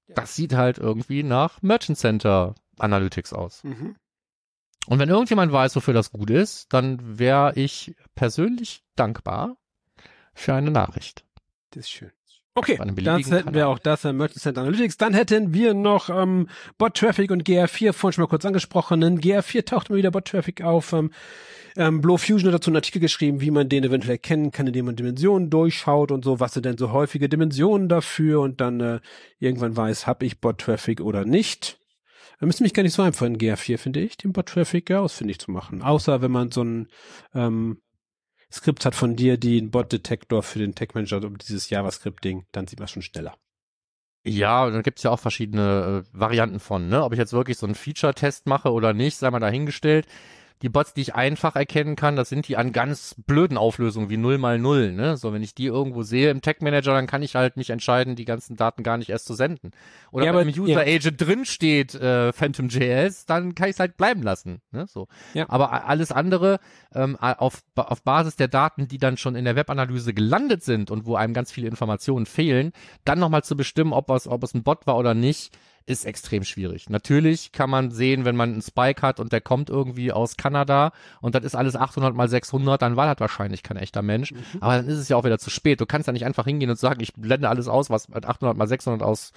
Das sieht halt irgendwie nach Merchant Center Analytics aus. Mhm. Und wenn irgendjemand weiß, wofür das gut ist, dann wäre ich persönlich dankbar für eine Nachricht.
Das ist schön. Okay, das hätten wir auch das äh, Merchant Center Analytics. Dann hätten wir noch ähm, Bot Traffic und GR4 vorhin schon mal kurz angesprochenen. GR4 taucht immer wieder Bot Traffic auf. Ähm, ähm, Blow Fusion hat dazu einen Artikel geschrieben, wie man den eventuell erkennen kann, indem man Dimensionen durchschaut und so, was sind denn so häufige Dimensionen dafür und dann äh, irgendwann weiß, habe ich Bot Traffic oder nicht. Da müsste mich gar nicht so einfach in GR4, finde ich, den Bot Traffic ja ausfindig zu machen. Außer wenn man so ein ähm, Skript hat von dir, einen Bot-Detektor für den Tech-Manager um dieses JavaScript-Ding, dann sieht man schon schneller.
Ja, dann gibt's ja auch verschiedene äh, Varianten von, ne? Ob ich jetzt wirklich so einen Feature-Test mache oder nicht, sei mal dahingestellt die Bots, die ich einfach erkennen kann, das sind die an ganz blöden Auflösungen wie 0 mal 0. Ne? So, wenn ich die irgendwo sehe im Tech Manager, dann kann ich halt mich entscheiden, die ganzen Daten gar nicht erst zu senden. Oder ja, wenn im User ja. Agent drin steht äh, Phantom.js, dann kann ich es halt bleiben lassen. Ne? So. Ja. Aber alles andere ähm, auf, auf Basis der Daten, die dann schon in der Webanalyse gelandet sind und wo einem ganz viele Informationen fehlen, dann nochmal zu bestimmen, ob es, ob es ein Bot war oder nicht, ist extrem schwierig. Natürlich kann man sehen, wenn man einen Spike hat und der kommt irgendwie aus Kanada und das ist alles 800 mal 600, dann war das wahrscheinlich kein echter Mensch. Mhm. Aber dann ist es ja auch wieder zu spät. Du kannst ja nicht einfach hingehen und sagen, ich blende alles aus, was mit 800 mal 600 aus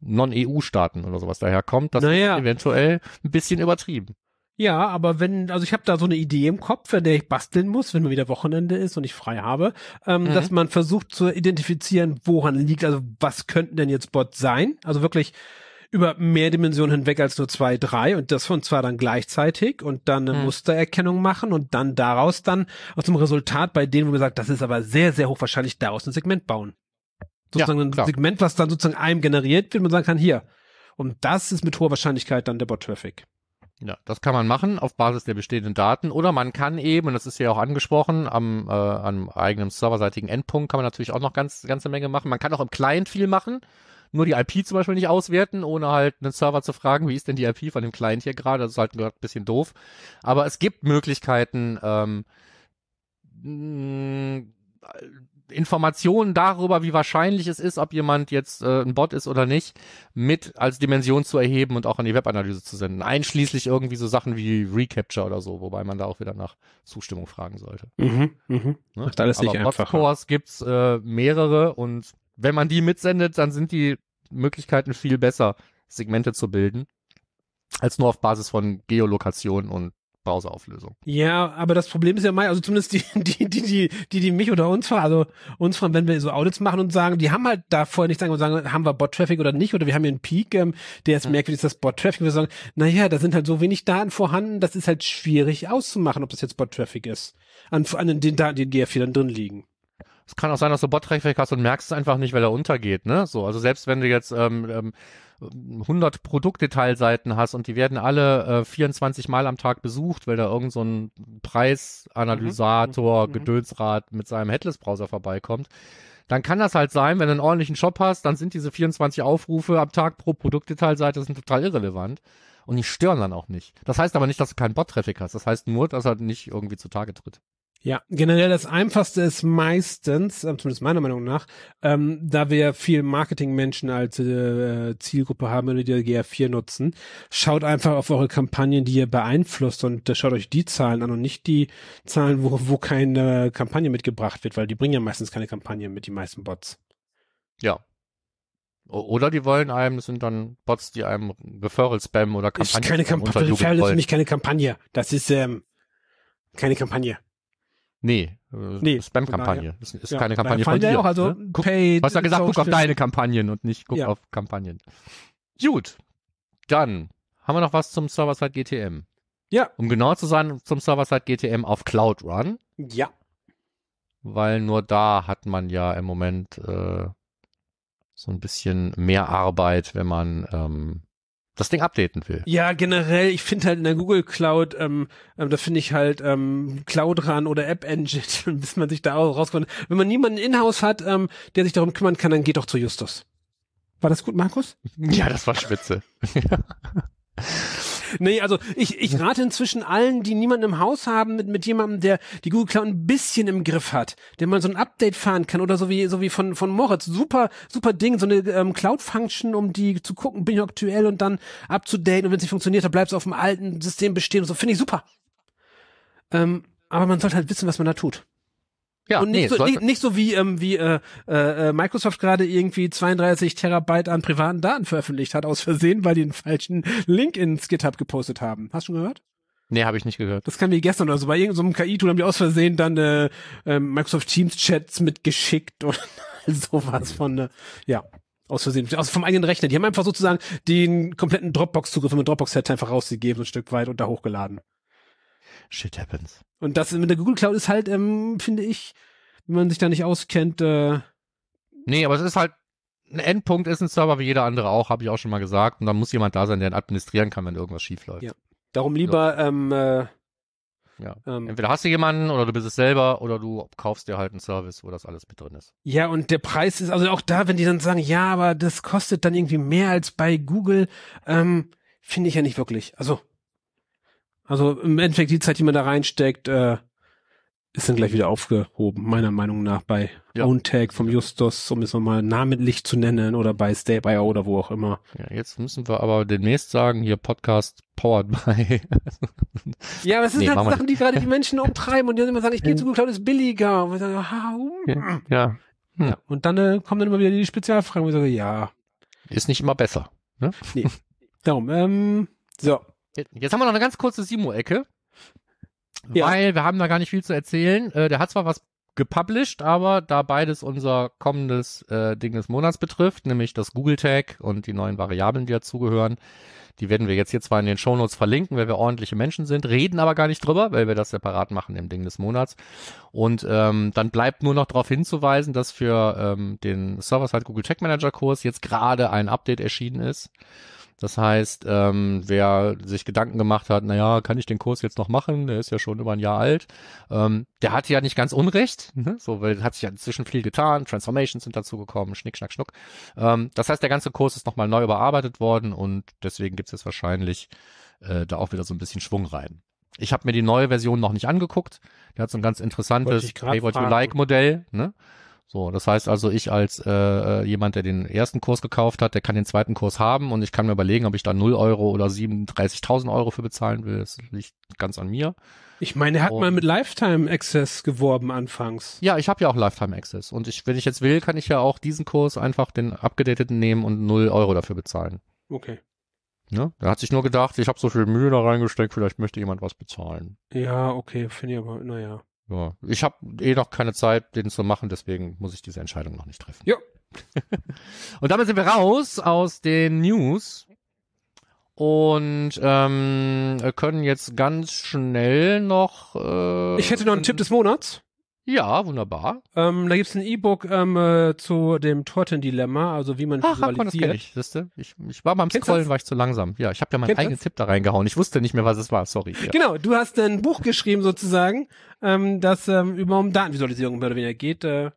Non-EU-Staaten oder sowas daherkommt. Das naja. ist eventuell ein bisschen übertrieben.
Ja, aber wenn, also ich habe da so eine Idee im Kopf, an der ich basteln muss, wenn mal wieder Wochenende ist und ich frei habe, ähm,
Mhm.
dass man versucht zu identifizieren, woran liegt, also was könnten denn jetzt Bots sein? Also wirklich über mehr Dimensionen hinweg als nur zwei, drei und das und zwar dann gleichzeitig und dann eine
Mhm.
Mustererkennung machen und dann daraus dann aus dem Resultat bei denen, wo man sagt, das ist aber sehr, sehr hochwahrscheinlich, daraus ein Segment bauen. Sozusagen ein
klar.
Segment, was dann sozusagen einem generiert wird und man sagen kann, hier. Und das ist mit hoher Wahrscheinlichkeit dann der Bot-Traffic.
Ja, das kann man machen auf Basis der bestehenden Daten oder man kann eben, und das ist ja auch angesprochen, am, äh, am eigenen serverseitigen Endpunkt kann man natürlich auch noch ganz ganze Menge machen. Man kann auch im Client viel machen, nur die IP zum Beispiel nicht auswerten, ohne halt einen Server zu fragen, wie ist denn die IP von dem Client hier gerade. Das ist halt ein bisschen doof. Aber es gibt Möglichkeiten, ähm, mh, Informationen darüber, wie wahrscheinlich es ist, ob jemand jetzt äh, ein Bot ist oder nicht, mit als Dimension zu erheben und auch an die Webanalyse zu senden. Einschließlich irgendwie so Sachen wie Recapture oder so, wobei man da auch wieder nach Zustimmung fragen sollte.
Mhm, mhm.
Ne?
Macht alles nicht
Aber
einfacher.
Bot-Scores gibt's äh, mehrere und wenn man die mitsendet, dann sind die Möglichkeiten viel besser, Segmente zu bilden, als nur auf Basis von Geolokation und Browserauflösung.
Ja, aber das Problem ist ja mal, also zumindest die, die, die, die, die, die mich oder uns fragen, also uns fragen, wenn wir so Audits machen und sagen, die haben halt da vorher nicht sagen und sagen, haben wir Bot-Traffic oder nicht, oder wir haben hier einen Peak, ähm, der ist
Mhm.
merkwürdig, ist das Bot-Traffic. Wir sagen, naja, da sind halt so wenig Daten vorhanden, das ist halt schwierig auszumachen, ob das jetzt Bot-Traffic ist. An, an den Daten, die in GA4 dann drin liegen.
Es kann auch sein, dass du Bot-Traffic hast und merkst es einfach nicht, weil er untergeht, ne? So, also selbst wenn du jetzt ähm, ähm, 100 Produktdetailseiten hast und die werden alle äh, 24 Mal am Tag besucht, weil da irgend so ein Preisanalysator,
Mhm. Mhm.
Gedönsrad mit seinem Headless-Browser vorbeikommt, dann kann das halt sein, wenn du einen ordentlichen Shop hast, dann sind diese 24 Aufrufe am Tag pro Produktdetailseite sind total irrelevant und die stören dann auch nicht. Das heißt aber nicht, dass du keinen Bot-Traffic hast. Das heißt nur, dass er nicht irgendwie zutage tritt.
Ja, generell das Einfachste ist meistens, äh, zumindest meiner Meinung nach, ähm, da wir viel Marketingmenschen als äh, Zielgruppe haben und die GR4 nutzen, schaut einfach auf eure Kampagnen, die ihr beeinflusst und äh, schaut euch die Zahlen an und nicht die Zahlen, wo, wo keine Kampagne mitgebracht wird, weil die bringen ja meistens keine Kampagne mit, die meisten Bots.
Ja. Oder die wollen einem, das sind dann Bots, die einem Referral spammen oder
Ist
Kampagnen
keine Kampagne, Referral ist für mich keine Kampagne. Das ist ähm, keine Kampagne.
Nee, äh,
Nee,
Spam-Kampagne. Das ist
Ja,
keine Kampagne von dir.
auch, also
ne? guck,
paid
du hast ja gesagt, guck auf deine Kampagnen und nicht guck
Ja.
auf Kampagnen. Gut, dann haben wir noch was zum Server-Side GTM.
Ja.
Um genau zu sein, zum Server-Side GTM auf Cloud Run,
Ja.
weil nur da hat man ja im Moment äh, so ein bisschen mehr Arbeit, wenn man ähm, das Ding updaten will.
Ja, generell, ich finde halt in der Google Cloud, ähm, ähm, da finde ich halt ähm, Cloud Run oder App Engine, bis man sich da auch rauskommt. Wenn man niemanden in-house hat, ähm, der sich darum kümmern kann, dann geht doch zu Justus. War das gut, Markus?
Ja, das war spitze.
Nee, also ich, ich rate inzwischen allen, die niemanden im Haus haben, mit, mit jemandem, der die Google Cloud ein bisschen im Griff hat, der mal so ein Update fahren kann oder so wie, so wie von, von Moritz. Super, super Ding, so eine ähm, Cloud-Function, um die zu gucken, bin ich aktuell und dann up-to-date und wenn es nicht funktioniert, dann bleibst du auf dem alten System bestehen und so. Finde ich super. Ähm, aber man sollte halt wissen, was man da tut.
Ja,
und nicht,
nee,
so, nicht, nicht so wie, ähm, wie äh, äh, äh, Microsoft gerade irgendwie 32 Terabyte an privaten Daten veröffentlicht hat, aus Versehen, weil die einen falschen Link ins GitHub gepostet haben. Hast du schon gehört?
nee, habe ich nicht gehört.
Das kam wie gestern oder so. Bei irgendeinem KI-Tool haben die aus Versehen dann äh, äh, Microsoft Teams-Chats mitgeschickt und sowas von, äh, ja, aus Versehen, aus vom eigenen Rechner. Die haben einfach sozusagen den kompletten Dropbox-Zugriff mit Dropbox-Set einfach rausgegeben, so ein Stück weit und da hochgeladen.
Shit happens.
Und das mit der Google Cloud ist halt, ähm, finde ich, wenn man sich da nicht auskennt, äh,
Nee, aber es ist halt, ein Endpunkt ist ein Server wie jeder andere auch, habe ich auch schon mal gesagt. Und dann muss jemand da sein, der ihn administrieren kann, wenn irgendwas schief läuft.
Ja. darum lieber, ähm, äh,
Ja.
ähm,
Entweder hast du jemanden oder du bist es selber oder du kaufst dir halt einen Service, wo das alles mit drin ist.
Ja, und der Preis ist, also auch da, wenn die dann sagen, ja, aber das kostet dann irgendwie mehr als bei Google, ähm, finde ich ja nicht wirklich. Also, also im Endeffekt die Zeit, die man da reinsteckt, äh, ist dann gleich wieder aufgehoben, meiner Meinung nach, bei
Ja.
OwnTag vom Justus, um es mal namentlich zu nennen, oder bei Stay.io oder wo auch immer.
Ja, jetzt müssen wir aber demnächst sagen, hier Podcast powered by.
Ja, aber es sind
Nee,
halt
wir
Sachen, die gerade die Menschen umtreiben und die dann immer sagen, ich gehe zu Google Cloud, ist billiger. Und, ich sage, ha,
ja.
ja. und dann äh, kommen dann immer wieder die Spezialfragen, wo ich sage, ja,
Ist nicht immer besser. Ne?
Darum, ähm, so.
Jetzt haben wir noch eine ganz kurze Simo-Ecke.
Ja.
Weil wir haben da gar nicht viel zu erzählen. Äh, der hat zwar was gepublished, aber da beides unser kommendes äh, Ding des Monats betrifft, nämlich das Google Tag und die neuen Variablen, die dazugehören, die werden wir jetzt hier zwar in den Shownotes verlinken, weil wir ordentliche Menschen sind, reden aber gar nicht drüber, weil wir das separat machen im Ding des Monats. Und ähm, dann bleibt nur noch darauf hinzuweisen, dass für ähm, den Server-Side Google Tag Manager Kurs jetzt gerade ein Update erschienen ist. Das heißt, ähm, wer sich Gedanken gemacht hat, naja, kann ich den Kurs jetzt noch machen? Der ist ja schon über ein Jahr alt. Ähm, der hat ja nicht ganz Unrecht, ne? so, weil hat sich ja inzwischen viel getan. Transformations sind dazu gekommen, Schnick, Schnack, Schnuck. Ähm, das heißt, der ganze Kurs ist nochmal neu überarbeitet worden und deswegen gibt's jetzt wahrscheinlich äh, da auch wieder so ein bisschen Schwung rein. Ich habe mir die neue Version noch nicht angeguckt. Der hat so ein ganz interessantes Pay What You. Like Modell. Ne? So, das heißt also, ich als äh, äh, jemand, der den ersten Kurs gekauft hat, der kann den zweiten Kurs haben und ich kann mir überlegen, ob ich da 0 Euro oder 37.000 Euro für bezahlen will. Das liegt ganz an mir.
Ich meine, er hat
Oh.
mal mit Lifetime Access geworben anfangs.
Ja, ich habe ja auch Lifetime Access und ich, wenn ich jetzt will, kann ich ja auch diesen Kurs einfach den abgedateten nehmen und 0 Euro dafür bezahlen.
Okay.
Ne? Da hat sich nur gedacht, ich habe so viel Mühe da reingesteckt, vielleicht möchte jemand was bezahlen.
Ja, okay, finde ich aber, naja.
Ja, ich habe eh noch keine Zeit, den zu machen, deswegen muss ich diese Entscheidung noch nicht treffen.
Ja.
und damit sind wir raus aus den News und ähm, können jetzt ganz schnell noch. Äh,
Ich hätte noch einen Tipp des Monats.
Ja, wunderbar.
Ähm, da gibt's ein E-Book ähm, äh, zu dem Torten-Dilemma, also wie man
Ach, guck mal, das kenne
visualisiert.
ich. Ich, ich war beim
Kennst
Scrollen,
das?
war ich zu langsam. Ja, ich habe ja meinen
Kennst
eigenen
das?
Tipp da reingehauen. Ich wusste nicht mehr, was es war. Sorry. Ja.
Genau, du hast ein Buch geschrieben sozusagen, ähm, das ähm, über um Datenvisualisierung mehr oder weniger geht. Äh,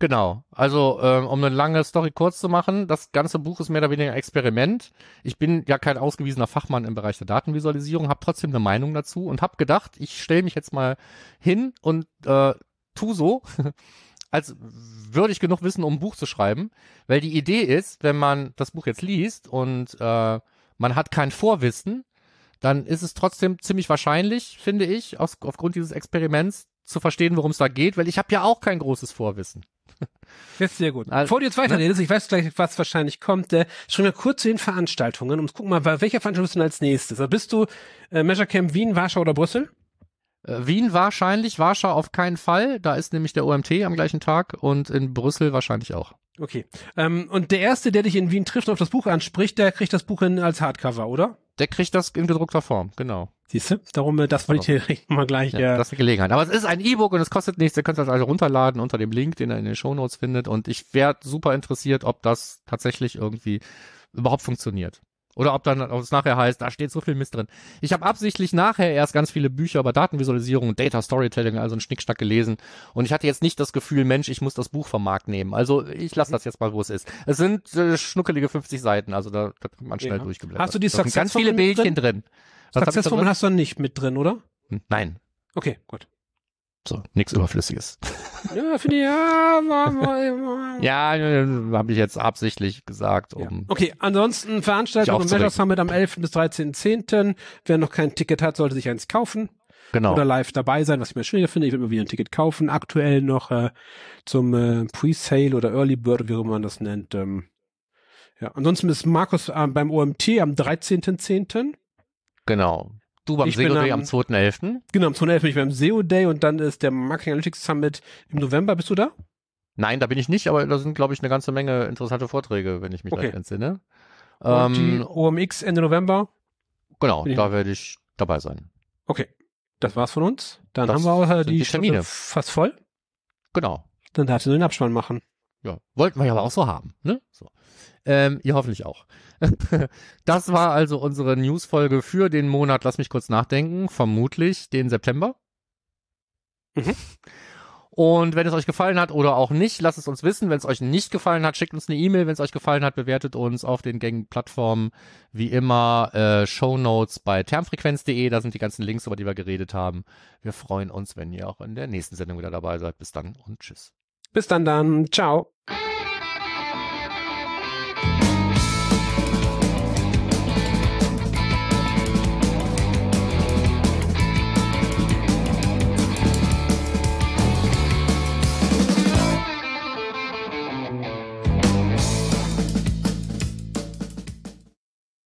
Genau. Also, ähm, um eine lange Story kurz zu machen, das ganze Buch ist mehr oder weniger ein Experiment. Ich bin ja kein ausgewiesener Fachmann im Bereich der Datenvisualisierung, habe trotzdem eine Meinung dazu und habe gedacht, ich stelle mich jetzt mal hin und äh, tu so, als würde ich genug wissen, um ein Buch zu schreiben. Weil die Idee ist, wenn man das Buch jetzt liest und äh, man hat kein Vorwissen, dann ist es trotzdem ziemlich wahrscheinlich, finde ich, aus, aufgrund dieses Experiments zu verstehen, worum es da geht, weil ich habe ja auch kein großes Vorwissen.
Jetzt sehr gut.
Also,
Bevor du jetzt weiterredest, ich weiß gleich, was wahrscheinlich kommt, äh, schreib mir kurz zu den Veranstaltungen und guck mal, bei welcher Veranstaltung bist du denn als nächstes? Also bist du äh, Measure Camp Wien, Warschau oder Brüssel?
Äh, Wien wahrscheinlich, Warschau auf keinen Fall. Da ist nämlich der OMT am gleichen Tag und in Brüssel wahrscheinlich auch.
Okay. Ähm, und der Erste, der dich in Wien trifft und auf das Buch anspricht, der kriegt das Buch in, als Hardcover, oder?
Der kriegt das in gedruckter Form, genau.
Siehst du? Darum, äh, das wollte ich dir mal gleich.
Ja,
äh,
Das ist eine Gelegenheit. Aber es ist ein E-Book und es kostet nichts. Ihr könnt das also runterladen unter dem Link, den ihr in den Shownotes findet. Und ich wäre super interessiert, ob das tatsächlich irgendwie überhaupt funktioniert. Oder ob dann ob es nachher heißt, da steht so viel Mist drin. Ich habe absichtlich nachher erst ganz viele Bücher über Datenvisualisierung und Data Storytelling, also ein Schnickschnack gelesen. Und ich hatte jetzt nicht das Gefühl, Mensch, ich muss das Buch vom Markt nehmen. Also ich lasse das jetzt mal, wo es ist. Es sind äh, schnuckelige 50 Seiten, also da, da kann man schnell
Ja.
durchgeblättert.
Hast du die
da sind ganz viele
Success-Formel
Bildchen drin. Drin?
hast du nicht mit drin, oder?
Hm, Nein.
Okay, gut.
So, nichts Überflüssiges.
Ja, finde ich, ja, war, war,
Ja, äh, habe ich jetzt absichtlich gesagt,
Ja.
um
Okay, ansonsten
Sich
Veranstaltung im
aufzuregen.
Measure Summit am 11. bis 13.10. Wer noch kein Ticket hat, sollte sich eins kaufen
genau.
oder live dabei sein, was ich mir schwieriger finde. Ich will mir wieder ein Ticket kaufen. Aktuell noch äh, zum äh, Pre-Sale oder Early Bird, wie auch immer man das nennt. Ähm, ja, ansonsten ist Markus äh, beim OMT am 13.10.
Genau. Du beim SEO Day
am-
am 2.11.
Genau, am 2.11. bin ich beim SEO Day und dann ist der Marketing Analytics Summit im November. Bist du da?
Nein, da bin ich nicht, aber da sind, glaube ich, eine ganze Menge interessante Vorträge, wenn ich mich
Okay.
recht entsinne.
Und die
Ähm,
OMX Ende November?
genau, da werde ich dabei sein.
Okay, das war's von uns. Dann
Das
haben wir auch
sind
die,
die Termine.
Fast voll.
Genau.
Dann darfst du den Abspann machen.
Ja, wollten wir ja aber auch so haben, ne? So. Ähm, ihr hoffentlich auch. das war also unsere Newsfolge für den Monat, lass mich kurz nachdenken, vermutlich den September.
Mhm.
Und wenn es euch gefallen hat oder auch nicht, lasst es uns wissen. Wenn es euch nicht gefallen hat, schickt uns eine E-Mail. Wenn es euch gefallen hat, bewertet uns auf den gängigen Plattformen. Wie immer, äh, Shownotes bei termfrequenz.de. Da sind die ganzen Links, über die wir geredet haben. Wir freuen uns, wenn ihr auch in der nächsten Sendung wieder dabei seid. Bis dann und tschüss.
Bis dann dann. Ciao.